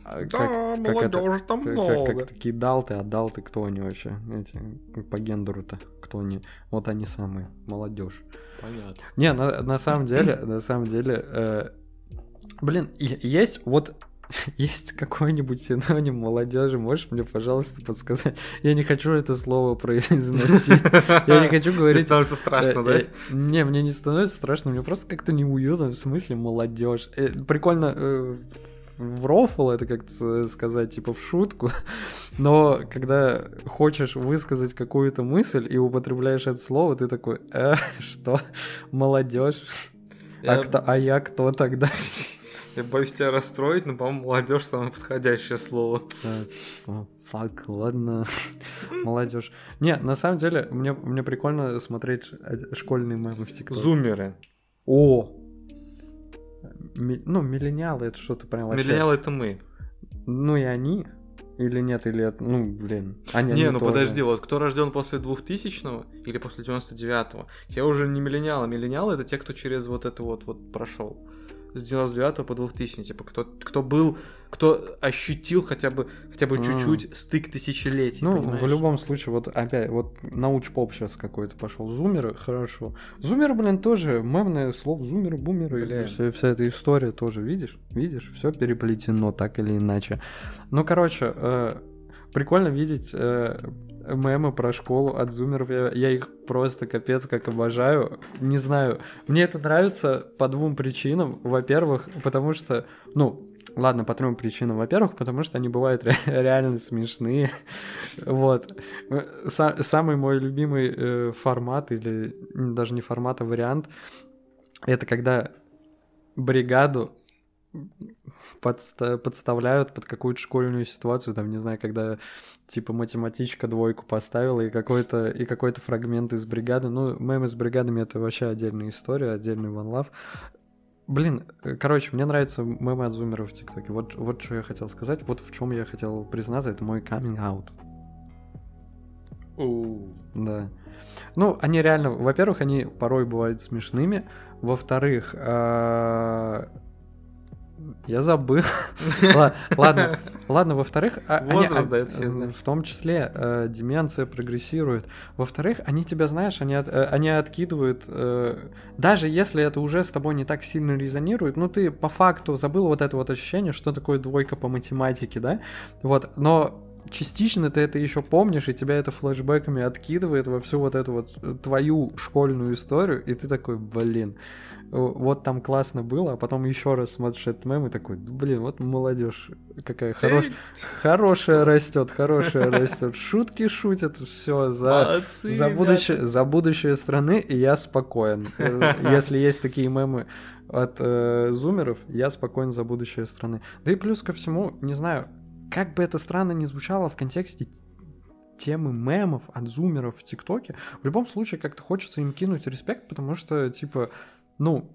Speaker 1: А
Speaker 2: Да,
Speaker 1: как- это-
Speaker 2: молодежи там
Speaker 1: как,
Speaker 2: много.
Speaker 1: как, как такие далты, а далты кто они вообще? Эти по гендеру-то кто они? Вот они самые, молодежь.
Speaker 2: Понятно.
Speaker 1: Не, на, на самом деле, на самом деле, э, блин, есть вот есть какой-нибудь синоним молодежи, можешь мне, пожалуйста, подсказать? Я не хочу это слово произносить. Я не хочу
Speaker 2: Тебе
Speaker 1: говорить.
Speaker 2: становится страшно, да?
Speaker 1: э, Не, мне не становится страшно, мне просто как-то неуютно, в смысле молодежь. Э, Прикольно э, в рофл это как-то сказать, типа в шутку, но когда хочешь высказать какую-то мысль и употребляешь это слово, ты такой, э, что, молодежь? А,
Speaker 2: Я-
Speaker 1: кто, а я кто тогда?
Speaker 2: Я боюсь тебя расстроить, но, по-моему, молодежь самое подходящее слово.
Speaker 1: О, Фак, ладно. Молодежь. Не, на самом деле, мне, мне прикольно смотреть э, школьные мемы в ТикТоке.
Speaker 2: Зумеры.
Speaker 1: О! Ми- ну, миллениалы это что-то прям вообще...
Speaker 2: Миллениалы это мы.
Speaker 1: Ну и они? Или нет, или это... Ну, блин. Они,
Speaker 2: не,
Speaker 1: они
Speaker 2: ну
Speaker 1: тоже.
Speaker 2: подожди, вот кто рожден после 2000-го или после 99-го, те уже не миллениалы. Миллениалы это те, кто через вот это вот, вот прошел. С 99 по 2000, типа, кто, кто был, кто ощутил хотя бы, хотя бы
Speaker 1: А.
Speaker 2: чуть-чуть стык тысячелетий,
Speaker 1: Ну,
Speaker 2: понимаешь?
Speaker 1: в любом случае, вот опять, вот науч-поп сейчас какой-то пошел. Зумеры, хорошо. Зумеры, блин, тоже мемное слово. Зумеры, бумеры.
Speaker 2: Блин.
Speaker 1: Вся, вся эта история тоже, видишь? Видишь? Все переплетено так или иначе. Ну, короче, э, прикольно видеть э, мемы про школу от зумеров. Я, их просто капец как обожаю. Не знаю, мне это нравится по двум причинам. Во-первых, потому что, ну, ладно, по трем причинам. Во-первых, потому что они бывают ре- реально смешные. Вот. Са- самый мой любимый э, формат, или даже не формат, а вариант, это когда бригаду подста- подставляют под какую-то школьную ситуацию, там, не знаю, когда типа математичка двойку поставила и какой-то и какой-то фрагмент из бригады. Ну, мемы с бригадами это вообще отдельная история, отдельный one love. Блин, э, короче, мне нравятся мемы от зумеров в ТикТоке. Вот, вот что я хотел сказать, вот в чем я хотел признаться, это мой coming out. Да. Ну, они реально, во-первых, они порой бывают смешными. Во-вторых, а, я забыл. Ла- Ладно, ладно, во-вторых, а-
Speaker 2: Возраст
Speaker 1: а-
Speaker 2: дает знать.
Speaker 1: в том числе э, деменция прогрессирует. Во-вторых, они тебя, знаешь, они, э, они откидывают, э, даже если это уже с тобой не так сильно резонирует, ну ты по факту забыл вот это вот ощущение, что такое двойка по математике, да? Вот, но частично ты это еще помнишь, и тебя это флешбэками откидывает во всю вот эту вот э, твою школьную историю, и ты такой, блин, о, вот там классно было, а потом еще раз смотришь этот мем и такой, блин, вот молодежь какая хорошая, хорошая растет, хорошая растет, шутки шутят, все за
Speaker 2: Молодцы,
Speaker 1: за будущее, за будущее страны, и я спокоен. Э, Если есть такие мемы от э, зумеров, я спокоен за будущее страны. Да и плюс ко всему, не знаю, как бы это странно ни звучало в контексте темы мемов от зумеров в ТикТоке, в любом случае как-то хочется им кинуть респект, потому что, типа, ну,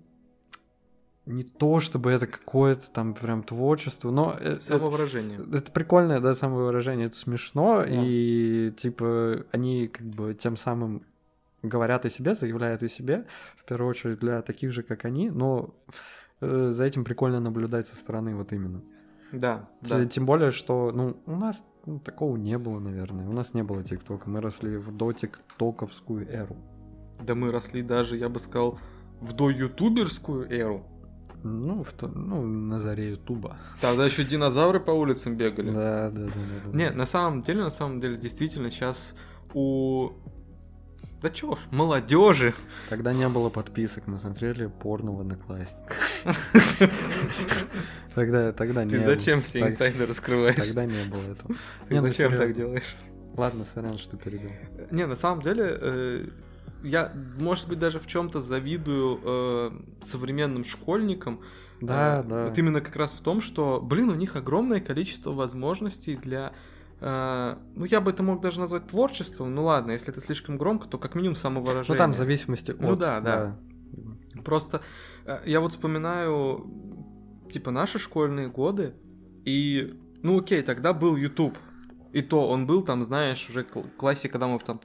Speaker 1: не то чтобы это какое-то там прям творчество, но э, это,
Speaker 2: Самовыражение.
Speaker 1: это прикольное, да, самовыражение, это смешно,
Speaker 2: Да.
Speaker 1: и типа они как бы тем самым говорят о себе, заявляют о себе, в первую очередь для таких же, как они, но э, за этим прикольно наблюдать со стороны вот именно.
Speaker 2: Да,
Speaker 1: Т-
Speaker 2: да.
Speaker 1: Тем более, что, ну, у нас ну, такого не было, наверное. У нас не было ТикТока, мы росли в дотиктоковскую эру.
Speaker 2: Да мы росли даже, я бы сказал, в доютуберскую эру.
Speaker 1: Ну, в ну, на заре Ютуба.
Speaker 2: Тогда еще динозавры по улицам бегали.
Speaker 1: Да, да, да, да. да.
Speaker 2: Не, на самом деле, на самом деле, действительно, сейчас у... Да чё ж, молодежи.
Speaker 1: Тогда не было подписок, мы смотрели порно в Одноклассниках. Тогда, тогда не
Speaker 2: Ты зачем все инсайды раскрываешь?
Speaker 1: Тогда не было этого.
Speaker 2: Ты
Speaker 1: ну
Speaker 2: зачем так делаешь?
Speaker 1: Ладно, сорян, что перебил.
Speaker 2: Не, на самом деле, э, я, может быть, даже в чем-то завидую э, современным школьникам.
Speaker 1: Да,
Speaker 2: Э,
Speaker 1: да.
Speaker 2: Вот именно как раз в том, что, блин, у них огромное количество возможностей для... э, ну, я бы это мог даже назвать творчеством. Ну ладно, если это слишком громко, то как минимум самовыражение.
Speaker 1: Ну там в зависимости
Speaker 2: Ну
Speaker 1: от,
Speaker 2: да, да. Просто э, я вот вспоминаю, типа, наши школьные годы, и, ну окей, тогда был YouTube. И то он был там, знаешь, уже кл- классе, когда мы в там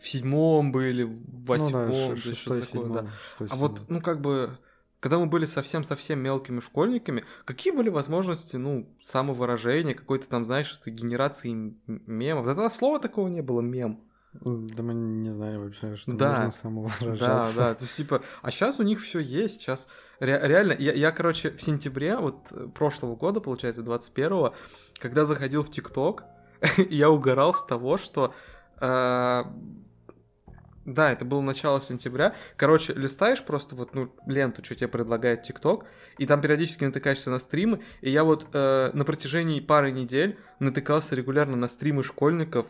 Speaker 2: в седьмом были, в
Speaker 1: Ну
Speaker 2: восьмом,
Speaker 1: да,
Speaker 2: есть
Speaker 1: шестой,
Speaker 2: что-то такое, да.
Speaker 1: седьмой, шестой,
Speaker 2: А вот, ну как бы, когда мы были совсем-совсем мелкими школьниками, какие были возможности, ну, самовыражения, какой-то там, знаешь, генерации мемов? Да тогда слова такого не было, мем.
Speaker 1: Да мы не знали вообще, что
Speaker 2: Да.
Speaker 1: нужно
Speaker 2: Да,
Speaker 1: самовыражаться.
Speaker 2: да, то есть, типа, а сейчас у них все есть, сейчас реально, я, я, короче, в сентябре, вот э, прошлого года, получается, 21-го, когда заходил в ТикТок, я угорал с того, что, э, да, это было начало сентября, короче, листаешь просто вот, ну, ленту, что тебе предлагает ТикТок, и там периодически натыкаешься на стримы, и я вот э, на протяжении пары недель натыкался регулярно на стримы школьников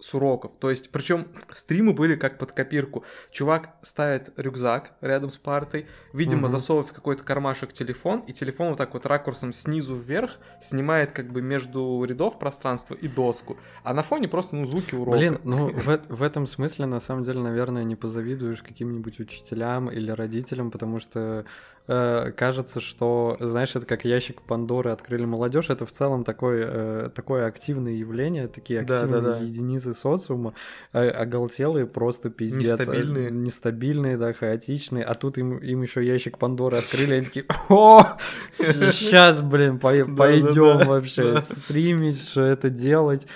Speaker 2: с уроков. То есть, причем стримы были как под копирку. Чувак ставит рюкзак рядом с партой, видимо,
Speaker 1: Мгм.
Speaker 2: засовывает в какой-то кармашек телефон, и телефон вот так вот ракурсом снизу вверх снимает как бы между рядов пространство и доску. А на фоне просто, ну, звуки урока.
Speaker 1: Блин, ну в, в этом смысле, на самом деле, наверное, не позавидуешь каким-нибудь учителям или родителям, потому что э, кажется, что, знаешь, это как ящик Пандоры открыли молодежь, это в целом такое, э, такое активное явление, такие
Speaker 2: Да,
Speaker 1: активные
Speaker 2: да, да.
Speaker 1: единицы социума, э, оголтелые просто пиздец.
Speaker 2: Нестабильные.
Speaker 1: Э, Нестабильные, да, хаотичные, а тут им, им еще ящик Пандоры открыли, они такие, о, сейчас, блин, пойдем вообще стримить, что это делать.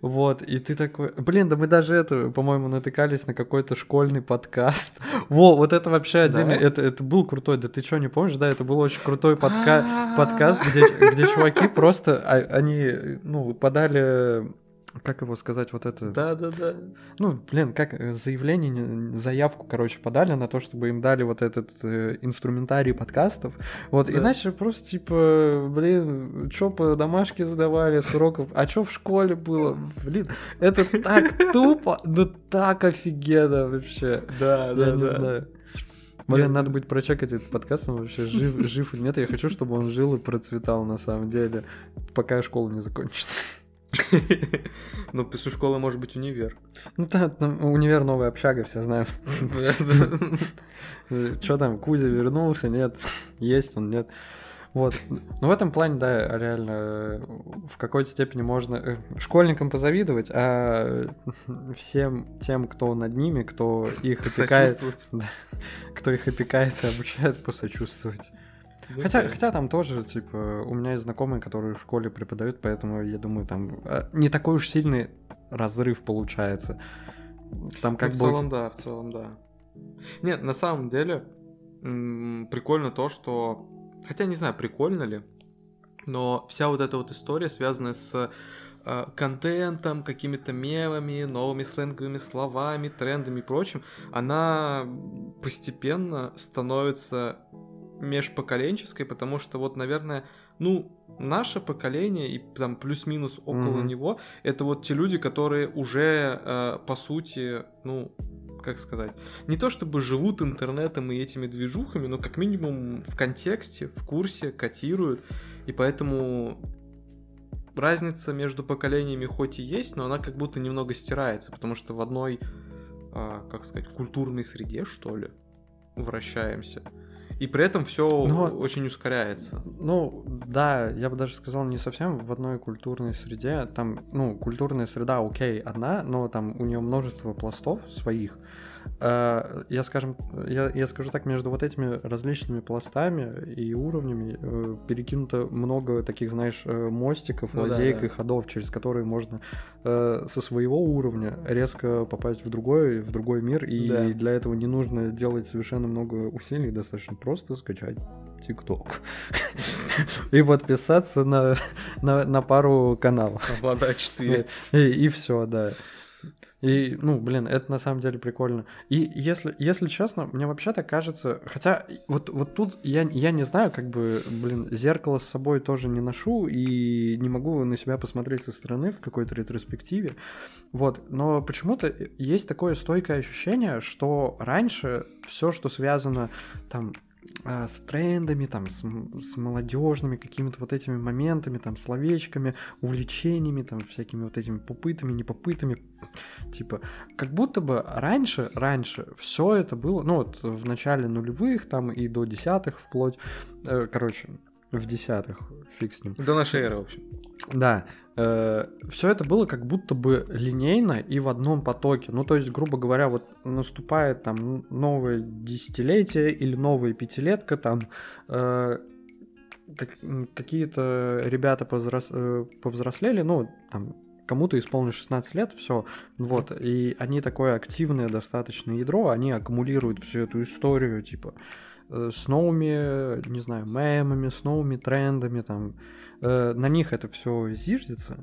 Speaker 1: Вот, и ты такой, блин, да мы даже это, по-моему, натыкались на какой-то школьный подкаст. Во, вот это вообще отдельно,
Speaker 2: Да?
Speaker 1: это, это был крутой, да ты что, не помнишь, да, это был очень крутой подка- подкаст, где, где чуваки просто, а- они, ну, подали, как его сказать, вот это...
Speaker 2: Да-да-да.
Speaker 1: Ну, блин, как э, заявление, заявку, короче, подали на то, чтобы им дали вот этот э, инструментарий подкастов. Вот,
Speaker 2: Да.
Speaker 1: иначе просто типа, блин, чё по домашке задавали с уроков, а чё в школе было? Блин, это так тупо, ну так офигенно вообще.
Speaker 2: Да,
Speaker 1: Я не знаю. Блин, надо будет прочекать этот подкаст, он вообще жив, жив или нет. Я хочу, чтобы он жил и процветал на самом деле, пока школа не закончится.
Speaker 2: Ну, после школы может быть универ.
Speaker 1: Ну, там, там универ новая общага, все знаем. Что там, Кузя вернулся, нет? Есть он, нет? Вот. Ну, в этом плане, да, реально, в какой-то степени можно э, школьникам позавидовать, а всем тем, кто над ними, кто их опекает, кто их опекает и обучает, посочувствовать.
Speaker 2: Ну
Speaker 1: Хотя, хотя там тоже, типа, у меня есть знакомые, которые в школе преподают, поэтому я думаю, там э, не такой уж сильный разрыв получается. Там как
Speaker 2: ну, в
Speaker 1: бы...
Speaker 2: целом, да, в целом, да. Нет, на самом деле, прикольно то, что... Хотя не знаю, прикольно ли, но вся вот эта вот история, связанная с э, контентом, какими-то мемами, новыми сленговыми словами, трендами и прочим, она постепенно становится межпоколенческой, потому что вот, наверное, ну, наше поколение и там плюс-минус около
Speaker 1: Мгм.
Speaker 2: него, это вот те люди, которые уже, э, по сути, ну, как сказать, не то чтобы живут интернетом и этими движухами, но как минимум в контексте, в курсе, котируют, и поэтому разница между поколениями хоть и есть, но она как будто немного стирается, потому что в одной, а, как сказать, культурной среде, что ли, вращаемся. И при этом все
Speaker 1: Но-
Speaker 2: очень ускоряется.
Speaker 1: Ну, да, я бы даже сказал, не совсем в одной культурной среде. Там, ну, культурная среда, окей, одна, но там у нее множество пластов своих. Э, Я, скажем, я, я скажу так, между вот этими различными пластами и уровнями э, перекинуто много таких, знаешь, э, мостиков,
Speaker 2: Ну да,
Speaker 1: лазеек
Speaker 2: да.
Speaker 1: и ходов, через которые можно со своего уровня резко попасть в другой, в другой мир, и
Speaker 2: Да.
Speaker 1: для этого не нужно делать совершенно много усилий, достаточно просто скачать ТикТок и подписаться на, на, на пару каналов.
Speaker 2: Обладать 4.
Speaker 1: И, все, да. И, ну, блин, это на самом деле прикольно. И если, если честно, мне вообще-то кажется, хотя вот, вот тут я, я не знаю, как бы, блин, зеркало с собой тоже не ношу и не могу на себя посмотреть со стороны в какой-то ретроспективе. Вот, но почему-то есть такое стойкое ощущение, что раньше все, что связано там а, с трендами, там, с, с молодежными какими-то вот этими моментами, там, словечками, увлечениями, там, всякими вот этими попытами, непопытами. Типа, как будто бы раньше, раньше все это было, ну, вот в начале нулевых, там, и до десятых вплоть, э, короче, в десятых, фиг с ним.
Speaker 2: До нашей эры, в общем.
Speaker 1: Да, э, все это было как будто бы линейно и в одном потоке. Ну, то есть, грубо говоря, вот наступает там новое десятилетие или новая пятилетка, там э, как, какие-то ребята повзрос, э, повзрослели, ну, там кому-то исполнилось 16 лет, все, вот, и они такое активное достаточно ядро, они аккумулируют всю эту историю, типа, Э, с новыми, не знаю, мемами, с новыми трендами, там, э, на них это все зиждется,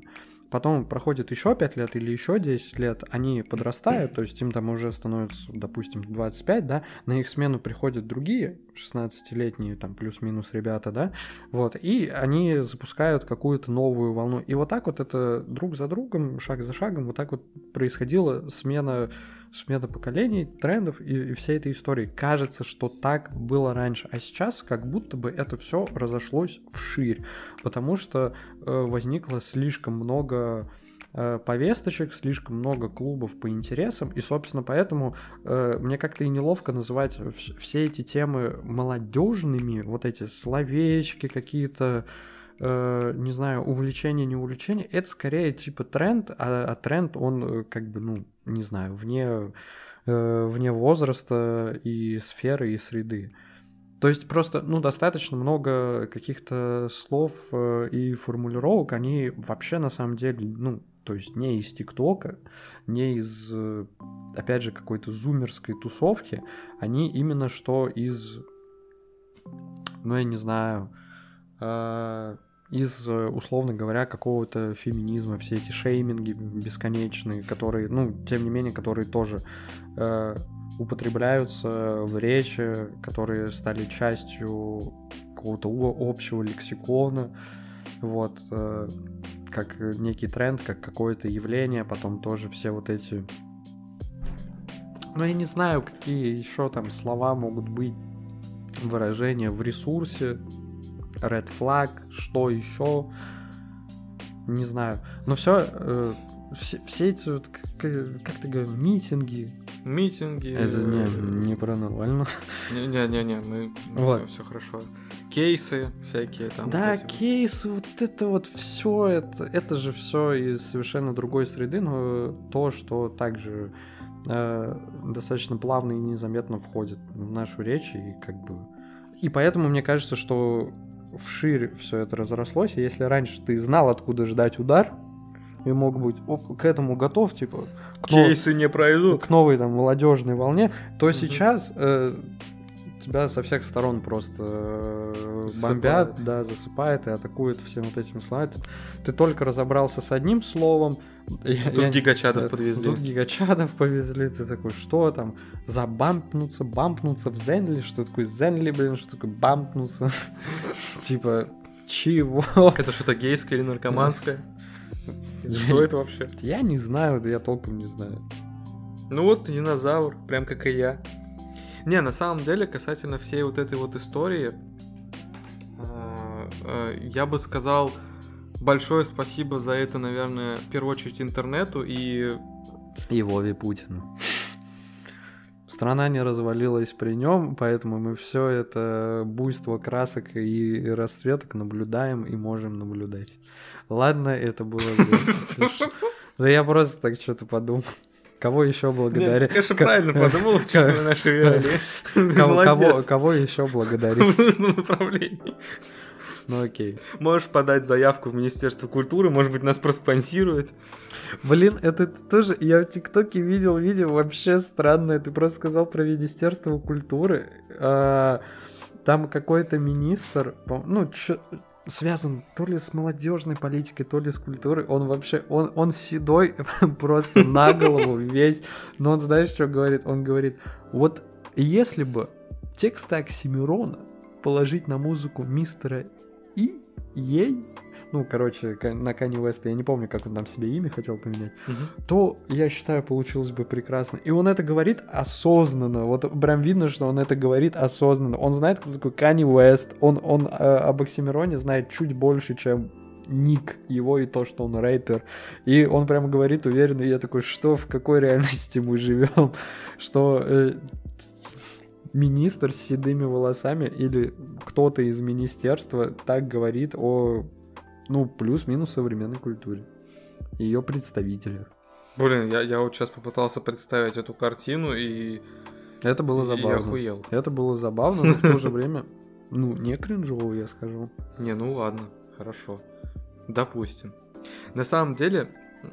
Speaker 1: потом проходит еще 5 лет или еще 10 лет, они подрастают, то есть им там уже становится, допустим, 25, да, на их смену приходят другие 16-летние, там, плюс-минус ребята, да, вот, и они запускают какую-то новую волну. И вот так вот это друг за другом, шаг за шагом, вот так вот происходила смена смена поколений, трендов и, и всей этой истории. Кажется, что так было раньше, а сейчас как будто бы это все разошлось вширь, потому что э, возникло слишком много э, повесточек, слишком много клубов по интересам, и, собственно, поэтому э, мне как-то и неловко называть все эти темы молодежными, вот эти словечки какие-то, э, не знаю, увлечение, не увлечение, это скорее типа тренд, а, а тренд, он э, как бы, ну, не знаю, вне, э, вне возраста и сферы, и среды. То есть просто, ну, достаточно много каких-то слов э, и формулировок, они вообще на самом деле, ну, то есть не из ТикТока, не из, э, опять же, какой-то зумерской тусовки, они именно что из, ну, я не знаю, э, из, э, условно говоря, какого-то феминизма, все эти шейминги бесконечные, которые, ну, тем не менее, которые тоже э, употребляются в речи, которые стали частью какого-то общего лексикона, вот, э, как некий тренд, как какое-то явление, потом тоже все вот эти... Ну, я не знаю, какие еще там слова могут быть, выражения в ресурсе, Red Flag, что еще, не знаю. Но все, э, все, все эти вот, как, как ты говоришь, митинги.
Speaker 2: Митинги.
Speaker 1: Это не, не про Навального.
Speaker 2: Не-не-не, мы, вот. все хорошо. Кейсы всякие там.
Speaker 1: Да, вот кейсы, вот это вот все, это, это же все из совершенно другой среды, но то, что также э, достаточно плавно и незаметно входит в нашу речь, и как бы... И поэтому мне кажется, что вширь все это разрослось, и если раньше ты знал, откуда ждать удар, и мог быть оп, к этому готов, типа...
Speaker 2: К Кейсы нов... не пройдут.
Speaker 1: К новой там молодежной волне, то угу. сейчас э, тебя со всех сторон просто э, бомбят, засыпает. да, засыпает и атакует всем вот этим словами. Ты только разобрался с одним словом.
Speaker 2: Тут я, гигачадов я, подвезли.
Speaker 1: Тут гигачадов повезли. Ты такой, что там? Забампнуться, бампнуться в Зенли? Что такое Зенли, блин? Что такое бампнуться? Типа, чего?
Speaker 2: Это что-то гейское или наркоманское? Что это вообще?
Speaker 1: Я не знаю, я толком не знаю.
Speaker 2: Ну вот динозавр, прям как и я. Не, на самом деле, касательно всей вот этой вот истории, э, э, я бы сказал большое спасибо за это, наверное, в первую очередь интернету и...
Speaker 1: И Вове Путину. Страна не развалилась при нем, поэтому мы все это буйство красок и расцветок наблюдаем и можем наблюдать. Ладно, это было... Да я просто так что-то подумал. Кого еще благодарить?
Speaker 2: Ты, конечно, правильно подумал, учитывая наши реалии.
Speaker 1: Кого, кого, кого еще благодарить?
Speaker 2: В нужном направлении.
Speaker 1: Ну окей.
Speaker 2: Можешь подать заявку в Министерство культуры, может быть, нас проспонсируют.
Speaker 1: Блин, это тоже... Я в ТикТоке видел видео вообще странное. Ты просто сказал про Министерство культуры. А, там какой-то министр... Ну, связан то ли с молодежной политикой, то ли с культурой. Он вообще, он, он седой просто на голову весь. Но он, знаешь, что говорит? Он говорит, вот если бы тексты Оксимирона положить на музыку мистера И, ей, ну, короче, на Кани Уэста, я не помню, как он там себе имя хотел поменять, угу. то, я считаю, получилось бы прекрасно. И он это говорит осознанно, вот прям видно, что он это говорит осознанно. Он знает, кто такой Кани Уэст, он, он э, об Оксимироне знает чуть больше, чем ник его и то, что он рэпер. И он прям говорит уверенно, и я такой, что, в какой реальности мы живем? Что э, министр с седыми волосами или кто-то из министерства так говорит о ну, плюс-минус современной культуре. Ее представителях.
Speaker 2: Блин, я, я вот сейчас попытался представить эту картину и...
Speaker 1: Это было забавно.
Speaker 2: И охуел.
Speaker 1: Это было забавно, но в то же время, ну, не кринжово, я скажу.
Speaker 2: Не, ну ладно, хорошо. Допустим. На самом деле,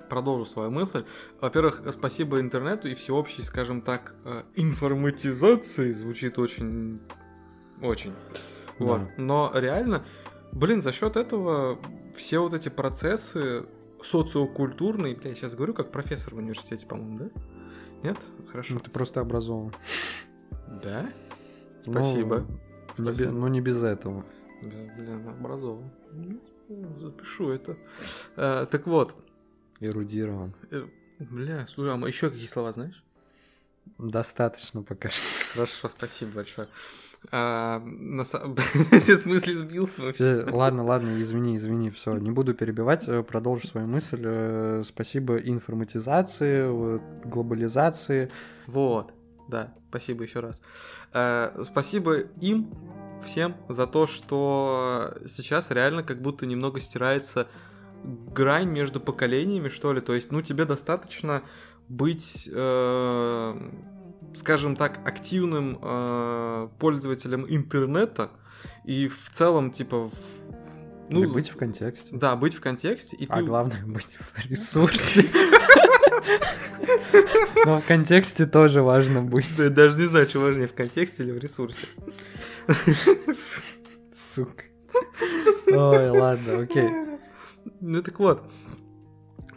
Speaker 2: продолжу свою мысль. Во-первых, спасибо интернету и всеобщей, скажем так, э, информатизации звучит очень... Очень. Да. Вот. Но реально, блин, за счет этого все вот эти процессы социокультурные, бля, я сейчас говорю как профессор в университете, по-моему, да? Нет? Хорошо.
Speaker 1: Ну, ты просто образован.
Speaker 2: Да? Спасибо.
Speaker 1: Ну, не, ну, не без этого.
Speaker 2: Да, блин, образован. Ну, запишу это. А, так вот.
Speaker 1: Эрудирован.
Speaker 2: Э, бля, слушай, а еще какие слова знаешь?
Speaker 1: Достаточно пока что.
Speaker 2: Хорошо, спасибо большое. А, на смысле сбился вообще.
Speaker 1: Э, ладно, ладно, извини, извини, все, не буду перебивать, э, продолжу свою мысль. Э, спасибо информатизации, глобализации.
Speaker 2: Вот, да, спасибо еще раз. Спасибо им всем за то, что сейчас реально как будто немного стирается грань между поколениями, что ли. То есть, ну, тебе достаточно быть скажем так, активным э, пользователем интернета и в целом, типа, в,
Speaker 1: ну, Или быть в контексте.
Speaker 2: Да, быть в контексте. И
Speaker 1: а ты... главное, быть в ресурсе. Но в контексте тоже важно быть.
Speaker 2: Да, даже не знаю, что важнее, в контексте или в ресурсе.
Speaker 1: Сука. Ой, ладно, окей.
Speaker 2: Ну так вот,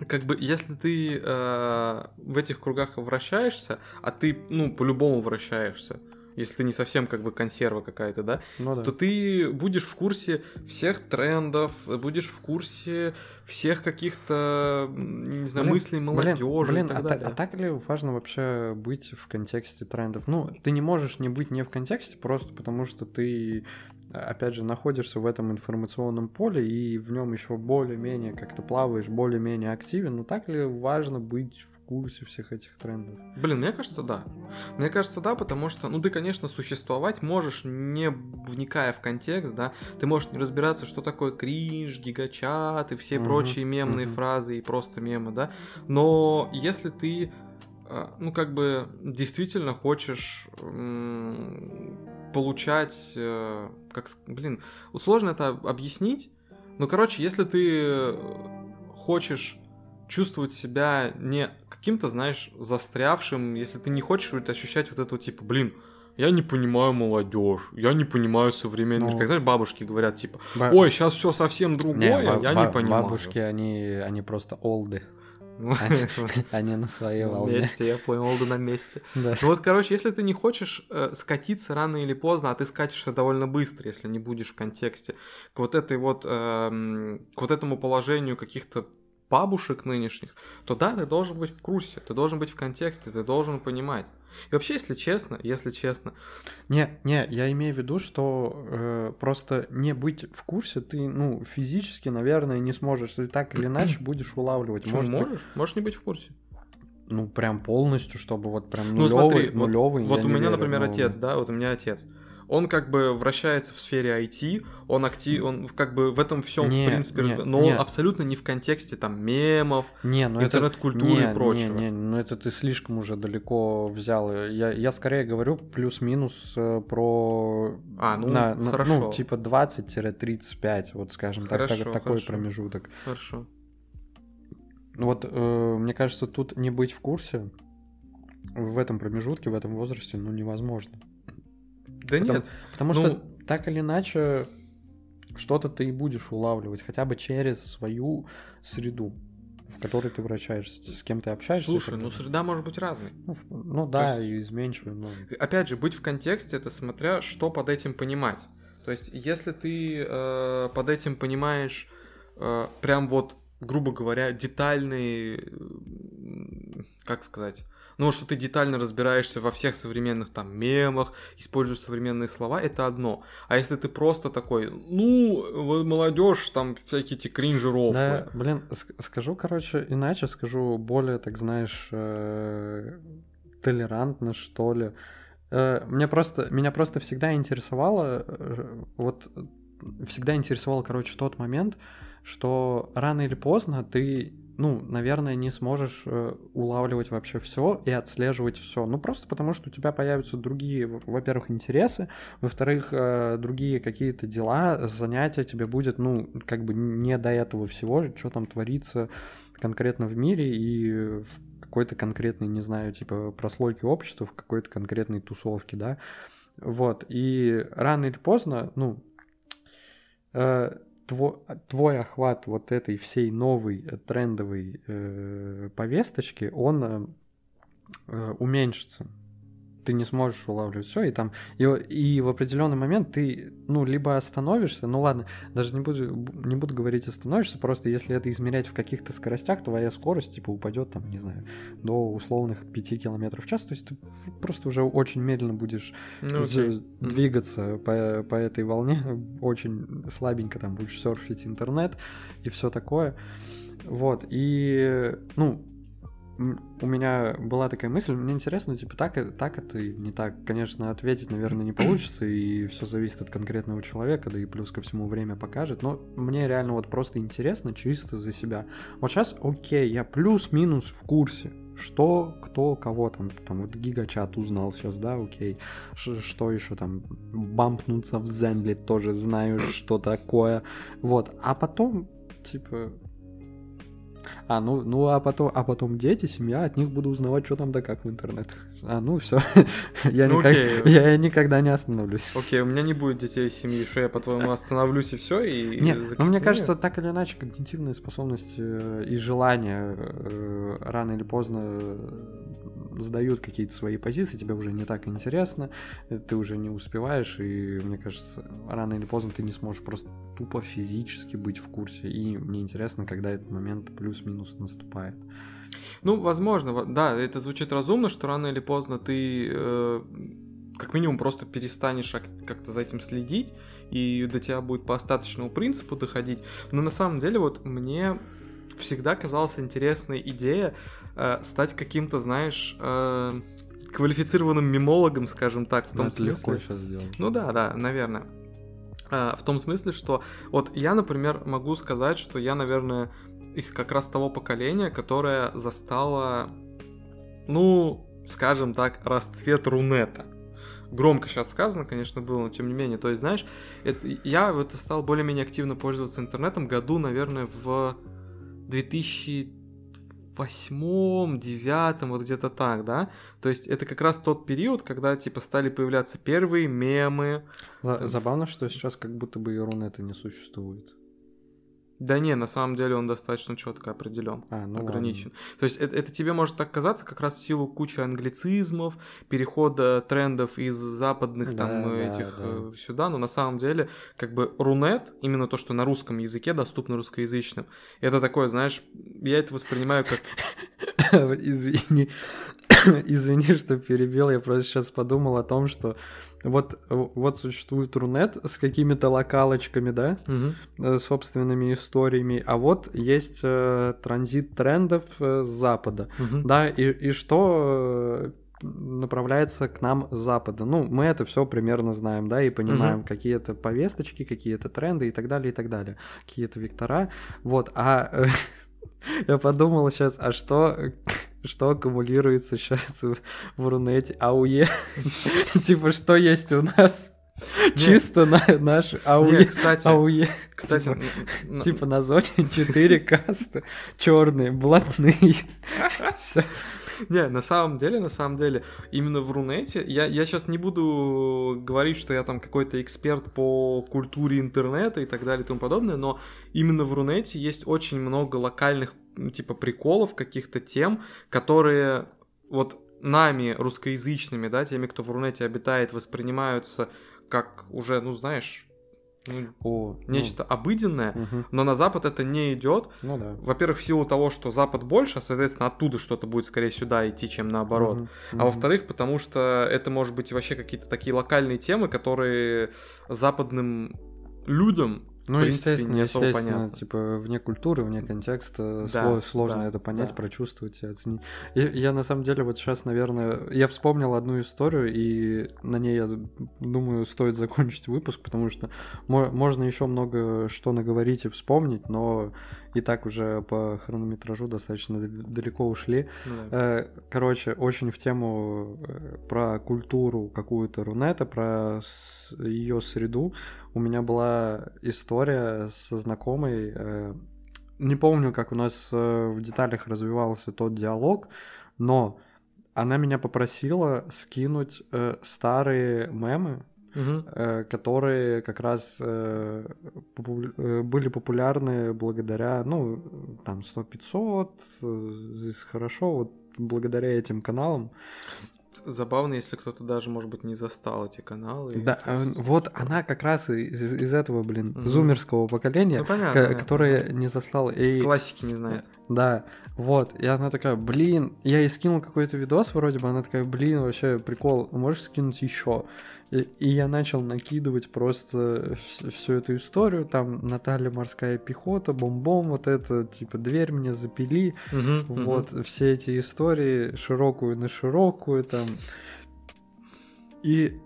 Speaker 2: как бы, если ты э, в этих кругах вращаешься, а ты, ну, по-любому вращаешься, если ты не совсем как бы консерва какая-то, да, ну, да, то ты будешь в курсе всех трендов, будешь в курсе всех каких-то, не знаю, блин, мыслей молодежи блин, блин, и так
Speaker 1: а,
Speaker 2: далее.
Speaker 1: а так ли важно вообще быть в контексте трендов? Ну, ты не можешь не быть не в контексте просто потому, что ты опять же, находишься в этом информационном поле и в нем еще более-менее как-то плаваешь, более-менее активен, но так ли важно быть в курсе всех этих трендов?
Speaker 2: Блин, мне кажется, да. Мне кажется, да, потому что, ну, ты, конечно, существовать можешь, не вникая в контекст, да, ты можешь не разбираться, что такое кринж, гигачат и все угу, прочие мемные угу. фразы и просто мемы, да, но если ты а, ну, как бы действительно хочешь получать, э, как, блин, сложно это объяснить, но, короче, если ты хочешь чувствовать себя не каким-то, знаешь, застрявшим, если ты не хочешь ощущать вот это вот, типа, блин, я не понимаю молодежь, я не понимаю современных. Ну, как знаешь, бабушки говорят, типа, ой, сейчас все совсем другое, не, я не понимаю.
Speaker 1: Бабушки, они, они просто олды. Они на своей волне.
Speaker 2: На месте, я понял, Олда на месте. Ну вот, короче, если ты не хочешь э, скатиться рано или поздно, а ты скатишься довольно быстро, если не будешь в контексте, к вот этой вот, э, к вот этому положению каких-то бабушек нынешних, то да, ты должен быть в курсе, ты должен быть в контексте, ты должен понимать. И вообще, если честно, если честно...
Speaker 1: Не, не, я имею в виду, что э, просто не быть в курсе ты, ну, физически, наверное, не сможешь. Ты так или иначе будешь улавливать.
Speaker 2: Почему Может, можешь? Быть... Можешь не быть в курсе.
Speaker 1: Ну, прям полностью, чтобы вот прям нулевый, ну, смотри, нулевый.
Speaker 2: Вот, вот у меня,
Speaker 1: верю,
Speaker 2: например, но... отец, да, вот у меня отец он как бы вращается в сфере IT, он актив, он как бы в этом всем не, в принципе, не, но не. он абсолютно не в контексте там мемов, не, ну интернет-культуры и прочего.
Speaker 1: Не, не, ну это ты слишком уже далеко взял. Я, я скорее говорю плюс-минус э, про...
Speaker 2: А, ну, на, хорошо.
Speaker 1: Ну, типа 20-35, вот скажем хорошо, так, так, такой хорошо. промежуток.
Speaker 2: Хорошо.
Speaker 1: Вот, э, мне кажется, тут не быть в курсе в этом промежутке, в этом возрасте, ну, невозможно.
Speaker 2: Да
Speaker 1: потому,
Speaker 2: нет.
Speaker 1: Потому ну... что так или иначе, что-то ты и будешь улавливать, хотя бы через свою среду в которой ты вращаешься, с кем ты общаешься.
Speaker 2: Слушай, ну среда может быть разной.
Speaker 1: Ну, ну да, есть, и изменчивой. Но...
Speaker 2: Опять же, быть в контексте, это смотря, что под этим понимать. То есть, если ты э, под этим понимаешь э, прям вот, грубо говоря, детальный, как сказать, ну, что ты детально разбираешься во всех современных там мемах, используешь современные слова, это одно. А если ты просто такой, ну, молодежь, там всякие эти кринжи рофлы.
Speaker 1: Да, блин, скажу, короче, иначе, скажу более, так знаешь, э, толерантно, что ли. Э, мне просто, меня просто всегда интересовало, э, вот всегда интересовал, короче, тот момент, что рано или поздно ты ну, наверное, не сможешь э, улавливать вообще все и отслеживать все. Ну, просто потому что у тебя появятся другие, во-первых, интересы, во-вторых, э, другие какие-то дела, занятия тебе будет, ну, как бы не до этого всего, что там творится конкретно в мире и в какой-то конкретной, не знаю, типа прослойке общества, в какой-то конкретной тусовке, да. Вот, и рано или поздно, ну, э, твой, твой охват вот этой всей новой э, трендовой э, повесточки, он э, э уменьшится ты не сможешь улавливать все, и там и, и в определенный момент ты, ну, либо остановишься, ну ладно, даже не буду, не буду говорить остановишься, просто если это измерять в каких-то скоростях, твоя скорость, типа, упадет там, не знаю, до условных 5 километров в час, то есть ты просто уже очень медленно будешь ну, okay. двигаться по, по этой волне, очень слабенько там будешь серфить интернет и все такое. Вот, и, ну, у меня была такая мысль, мне интересно, типа, так, так это и не так. Конечно, ответить, наверное, не получится, и все зависит от конкретного человека, да и плюс ко всему время покажет. Но мне реально вот просто интересно чисто за себя. Вот сейчас, окей, я плюс-минус в курсе, что, кто, кого там, там вот гигачат узнал сейчас, да, окей, Ш что еще там, бампнуться в Зенли тоже знаю, что такое, вот, а потом, типа, а, ну, ну а потом, а потом дети, семья, от них буду узнавать, что там да как в интернетах. А, ну все, я, ну, никак, я никогда не остановлюсь.
Speaker 2: Окей, у меня не будет детей и семьи, что я, по-твоему, остановлюсь и все, и
Speaker 1: Нет, ну мне кажется, так или иначе, когнитивные способности э, и желания э, рано или поздно сдают какие-то свои позиции, тебе уже не так интересно, ты уже не успеваешь, и мне кажется, рано или поздно ты не сможешь просто тупо физически быть в курсе. И мне интересно, когда этот момент плюс-минус наступает.
Speaker 2: Ну, возможно, да, это звучит разумно, что рано или поздно ты э, как минимум просто перестанешь как-то за этим следить, и до тебя будет по остаточному принципу доходить. Но на самом деле вот мне всегда казалась интересная идея э, стать каким-то, знаешь, э, квалифицированным мемологом, скажем так, в том
Speaker 1: да, смысле. легко сейчас сделать.
Speaker 2: Ну да, да, наверное. Э, в том смысле, что вот я, например, могу сказать, что я, наверное, из как раз того поколения, которое застало, ну, скажем так, расцвет Рунета. Громко сейчас сказано, конечно, было, но тем не менее. То есть, знаешь, это, я вот стал более-менее активно пользоваться интернетом году, наверное, в 2000 восьмом, девятом, вот где-то так, да? То есть это как раз тот период, когда, типа, стали появляться первые мемы.
Speaker 1: За- забавно, что сейчас как будто бы и Рунета не существует.
Speaker 2: Да не, на самом деле он достаточно четко определен, а, ну ограничен. Ладно. То есть это, это тебе может так казаться как раз в силу кучи англицизмов, перехода трендов из западных да, там да, этих да. Э, сюда, но на самом деле как бы рунет, именно то, что на русском языке доступно русскоязычным, это такое, знаешь, я это воспринимаю как...
Speaker 1: Извини, извини, что перебил, я просто сейчас подумал о том, что вот, вот существует Рунет с какими-то локалочками, да, угу. собственными историями, а вот есть э, транзит трендов э, с Запада, угу. да, и, и что э, направляется к нам с Запада. Ну, мы это все примерно знаем, да, и понимаем, угу. какие-то повесточки, какие-то тренды и так далее, и так далее, какие-то вектора. Вот, а я подумал сейчас, а что что аккумулируется сейчас в Рунете, АУЕ. Типа, что есть у нас? Чисто на наш АУЕ.
Speaker 2: кстати,
Speaker 1: АУЕ. Кстати, типа, типа на зоне 4 касты черные, блатные. Все.
Speaker 2: Не, на самом деле, на самом деле, именно в Рунете, я, я сейчас не буду говорить, что я там какой-то эксперт по культуре интернета и так далее и тому подобное, но именно в Рунете есть очень много локальных, типа, приколов, каких-то тем, которые вот нами, русскоязычными, да, теми, кто в Рунете обитает, воспринимаются как уже, ну, знаешь, ну,
Speaker 1: О, ну,
Speaker 2: нечто обыденное,
Speaker 1: мгм.
Speaker 2: но на Запад это не идет.
Speaker 1: Ну да.
Speaker 2: Во-первых, в силу того, что Запад больше, соответственно, оттуда что-то будет скорее сюда идти, чем наоборот.
Speaker 1: Мгм,
Speaker 2: А во-вторых, потому что это может быть вообще какие-то такие локальные темы, которые западным людям,
Speaker 1: Ну,
Speaker 2: принципе,
Speaker 1: естественно,
Speaker 2: не особо
Speaker 1: естественно,
Speaker 2: понятно.
Speaker 1: типа, вне культуры, вне контекста
Speaker 2: Да,
Speaker 1: сло- сложно
Speaker 2: да,
Speaker 1: это понять,
Speaker 2: да.
Speaker 1: прочувствовать и оценить. И я, на самом деле, вот сейчас, наверное, я вспомнил одну историю, и на ней, я думаю, стоит закончить выпуск, потому что мо- можно еще много что наговорить и вспомнить, но и так уже по хронометражу достаточно дал- далеко ушли.
Speaker 2: ну да.
Speaker 1: Э, Короче, очень в тему э, про культуру какую-то Рунета, про ее среду. У меня была история со знакомой. э, Не помню, как у нас в деталях развивался тот диалог, но она меня попросила скинуть э, старые мемы,
Speaker 2: Мгм.
Speaker 1: э, которые как раз э, попу- э, были популярны благодаря, ну, там, 100-500, э, здесь хорошо, вот благодаря этим каналам.
Speaker 2: Забавно, если кто-то даже, может быть, не застал эти каналы.
Speaker 1: Да, э, вот она как раз из, из этого, блин,
Speaker 2: Мгм.
Speaker 1: зумерского поколения,
Speaker 2: Ну, понятно,
Speaker 1: ка-
Speaker 2: понятно.
Speaker 1: которое не застал. И,
Speaker 2: Классики не знает.
Speaker 1: да, вот, и она такая, блин, я ей скинул какой-то видос вроде бы, она такая, блин, вообще прикол, можешь скинуть еще? И, и я начал накидывать просто всю эту историю, там Наталья морская пехота, бомбом, вот это, типа, дверь мне запили,
Speaker 2: мгм.
Speaker 1: вот все эти истории, широкую на широкую, там. И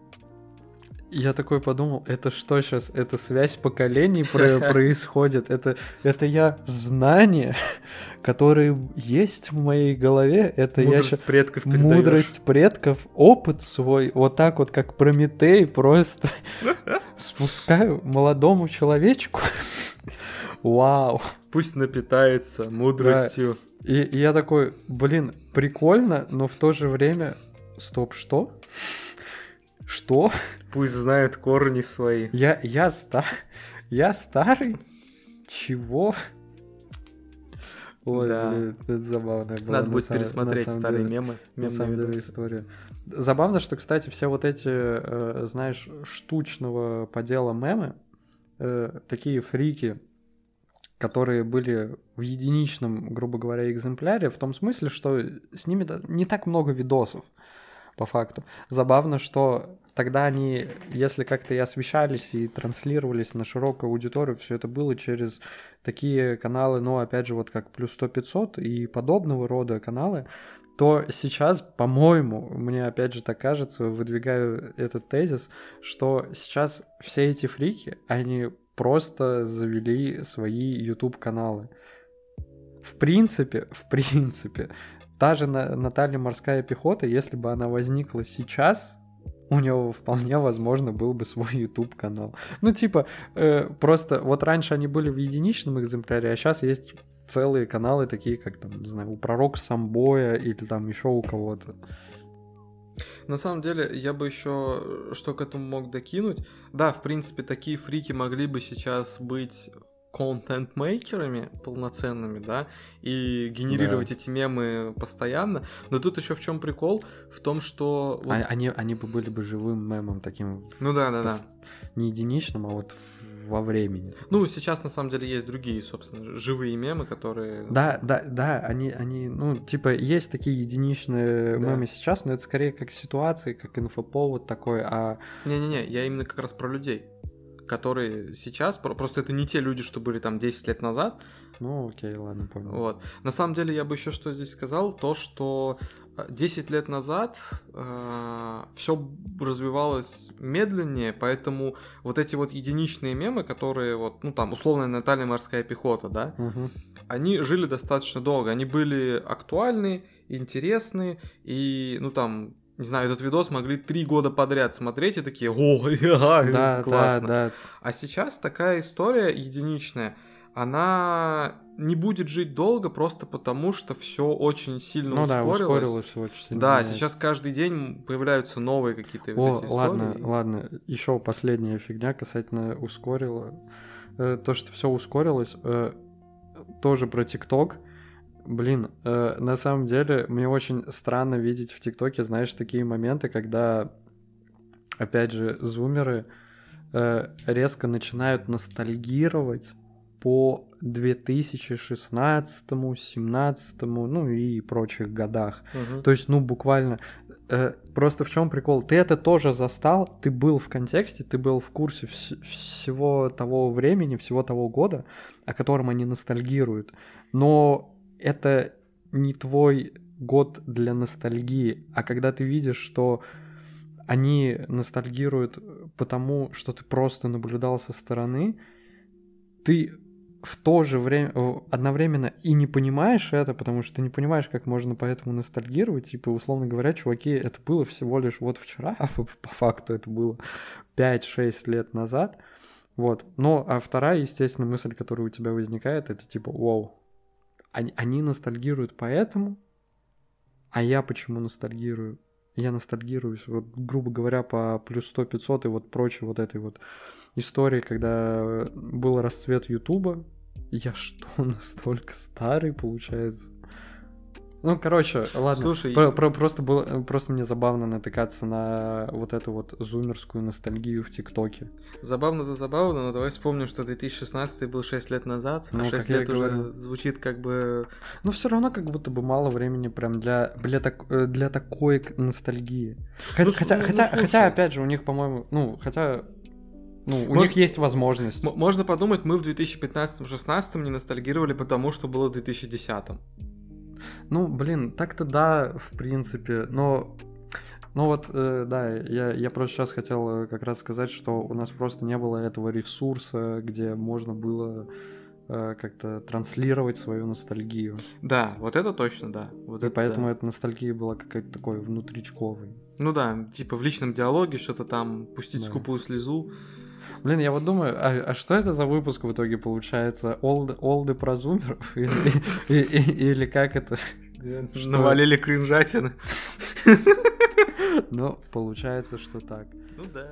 Speaker 1: я такой подумал, это что сейчас? Это связь поколений про- происходит? Это, это я знания, которые есть в моей голове, это я
Speaker 2: Мудрость
Speaker 1: сейчас
Speaker 2: предков передаёшь.
Speaker 1: мудрость предков, опыт свой, вот так вот, как Прометей, просто спускаю молодому человечку. Вау.
Speaker 2: Пусть напитается мудростью.
Speaker 1: И, и я такой, блин, прикольно, но в то же время, стоп, что? Что?
Speaker 2: Пусть знают корни свои.
Speaker 1: Я, я, ста... я старый? Чего? Ой,
Speaker 2: Да.
Speaker 1: блин, это забавно. было,
Speaker 2: Надо
Speaker 1: на
Speaker 2: будет
Speaker 1: самом-
Speaker 2: пересмотреть
Speaker 1: на
Speaker 2: старые
Speaker 1: деле.
Speaker 2: мемы.
Speaker 1: На самом деле история. Забавно, что, кстати, все вот эти, э, знаешь, штучного подела мемы, э, такие фрики, которые были в единичном, грубо говоря, экземпляре, в том смысле, что с ними не так много видосов, по факту. Забавно, что тогда они, если как-то и освещались и транслировались на широкую аудиторию, все это было через такие каналы, ну, опять же, вот как плюс 100 500 и подобного рода каналы, то сейчас, по-моему, мне опять же так кажется, выдвигаю этот тезис, что сейчас все эти фрики, они просто завели свои YouTube-каналы. В принципе, в принципе, та же На- Наталья Морская пехота, если бы она возникла сейчас, у него вполне возможно был бы свой YouTube канал. Ну, типа, э, просто вот раньше они были в единичном экземпляре, а сейчас есть целые каналы, такие как там, не знаю, у пророка Самбоя или там еще у кого-то.
Speaker 2: На самом деле, я бы еще что к этому мог докинуть. Да, в принципе, такие фрики могли бы сейчас быть контент-мейкерами полноценными, да, и генерировать эти мемы постоянно. Но тут еще в чем прикол? В том, что... вот-
Speaker 1: А- они, они бы были бы живым мемом таким,
Speaker 2: Ну да, да, да.
Speaker 1: не единичным, а вот во времени.
Speaker 2: Ну, сейчас на самом деле есть другие, собственно, живые мемы, которые...
Speaker 1: Да, да, да, они, они, ну, типа, есть такие единичные
Speaker 2: Да.
Speaker 1: мемы сейчас, но это скорее как ситуации, как инфоповод такой, а
Speaker 2: Не-не-не, я именно как раз про людей которые сейчас, про- просто это не те люди, что были там 10 лет назад,
Speaker 1: ну окей, ладно, понял.
Speaker 2: Вот. На самом деле, я бы еще что здесь сказал, то, что э, 10 лет назад все развивалось медленнее, поэтому вот эти вот единичные мемы, которые вот, ну там, условная Наталья морская пехота, да,
Speaker 1: Мгм.
Speaker 2: они жили достаточно долго, они были актуальны, интересны, и, ну там, не знаю, этот видос могли три года подряд смотреть и такие, о,
Speaker 1: Да, да,
Speaker 2: классно.
Speaker 1: да.
Speaker 2: А сейчас такая история единичная, она не будет жить долго просто потому, что все очень сильно
Speaker 1: Ну
Speaker 2: ускорилось.
Speaker 1: да, ускорилось очень сильно.
Speaker 2: Да,
Speaker 1: меняется.
Speaker 2: сейчас каждый день появляются новые какие-то
Speaker 1: О,
Speaker 2: вот эти
Speaker 1: ладно,
Speaker 2: истории.
Speaker 1: ладно. Еще последняя фигня касательно ускорила. Э, То, что все ускорилось, э, тоже про ТикТок. Блин, э, на самом деле, мне очень странно видеть в ТикТоке, знаешь, такие моменты, когда, опять же, зумеры э, резко начинают ностальгировать по 2016, 2017, ну и прочих годах.
Speaker 2: Мгм.
Speaker 1: То есть, ну, буквально... э, просто в чем прикол? Ты это тоже застал, ты был в контексте, ты был в курсе вс- всего того времени, всего того года, о котором они ностальгируют. Но это не твой год для ностальгии. А когда ты видишь, что они ностальгируют потому, что ты просто наблюдал со стороны, ты в то же время одновременно и не понимаешь это, потому что ты не понимаешь, как можно поэтому ностальгировать. Типа, условно говоря, чуваки, это было всего лишь вот вчера, а по факту это было 5-6 лет назад. Вот. Но, а вторая, естественно, мысль, которая у тебя возникает, это типа, вау, они, они ностальгируют поэтому, а я почему ностальгирую? Я ностальгируюсь, вот, грубо говоря, по плюс 100-500 и вот прочей вот этой вот истории, когда был расцвет Ютуба. Я что, настолько старый, получается? Ну, короче, ладно.
Speaker 2: Слушай,
Speaker 1: Про- про- просто, было, просто мне забавно натыкаться на вот эту вот зумерскую ностальгию в ТикТоке.
Speaker 2: Забавно-то забавно, но давай вспомним, что 2016 был 6 лет назад,
Speaker 1: Ну,
Speaker 2: а
Speaker 1: как
Speaker 2: 6
Speaker 1: я
Speaker 2: лет уже
Speaker 1: говорю.
Speaker 2: звучит как бы...
Speaker 1: Но все равно как будто бы мало времени прям для, для, так- э, для такой ностальгии.
Speaker 2: Ну,
Speaker 1: хотя,
Speaker 2: ну, ну,
Speaker 1: хотя,
Speaker 2: слушай.
Speaker 1: хотя, опять же, у них, по-моему, ну, хотя, ну, у
Speaker 2: Может-
Speaker 1: них есть возможность.
Speaker 2: М- Можно подумать, мы в 2015-16 не ностальгировали потому, что было в 2010.
Speaker 1: Ну, блин, так-то да, в принципе, но... Ну вот, э, да, я, я просто сейчас хотел э, как раз сказать, что у нас просто не было этого ресурса, где можно было э, как-то транслировать свою ностальгию.
Speaker 2: Да, вот это точно, да. Вот
Speaker 1: И
Speaker 2: это
Speaker 1: поэтому
Speaker 2: да.
Speaker 1: эта ностальгия была какая-то такой внутричковой.
Speaker 2: Ну да, типа в личном диалоге что-то там, пустить
Speaker 1: Да.
Speaker 2: скупую слезу.
Speaker 1: Блин, я вот думаю, а, а что это за выпуск в итоге получается? Олды, олды про зумеров? Или, и- и- или как это? Что?
Speaker 2: Навалили кринжатины.
Speaker 1: Ну, получается, что так.
Speaker 2: Ну да.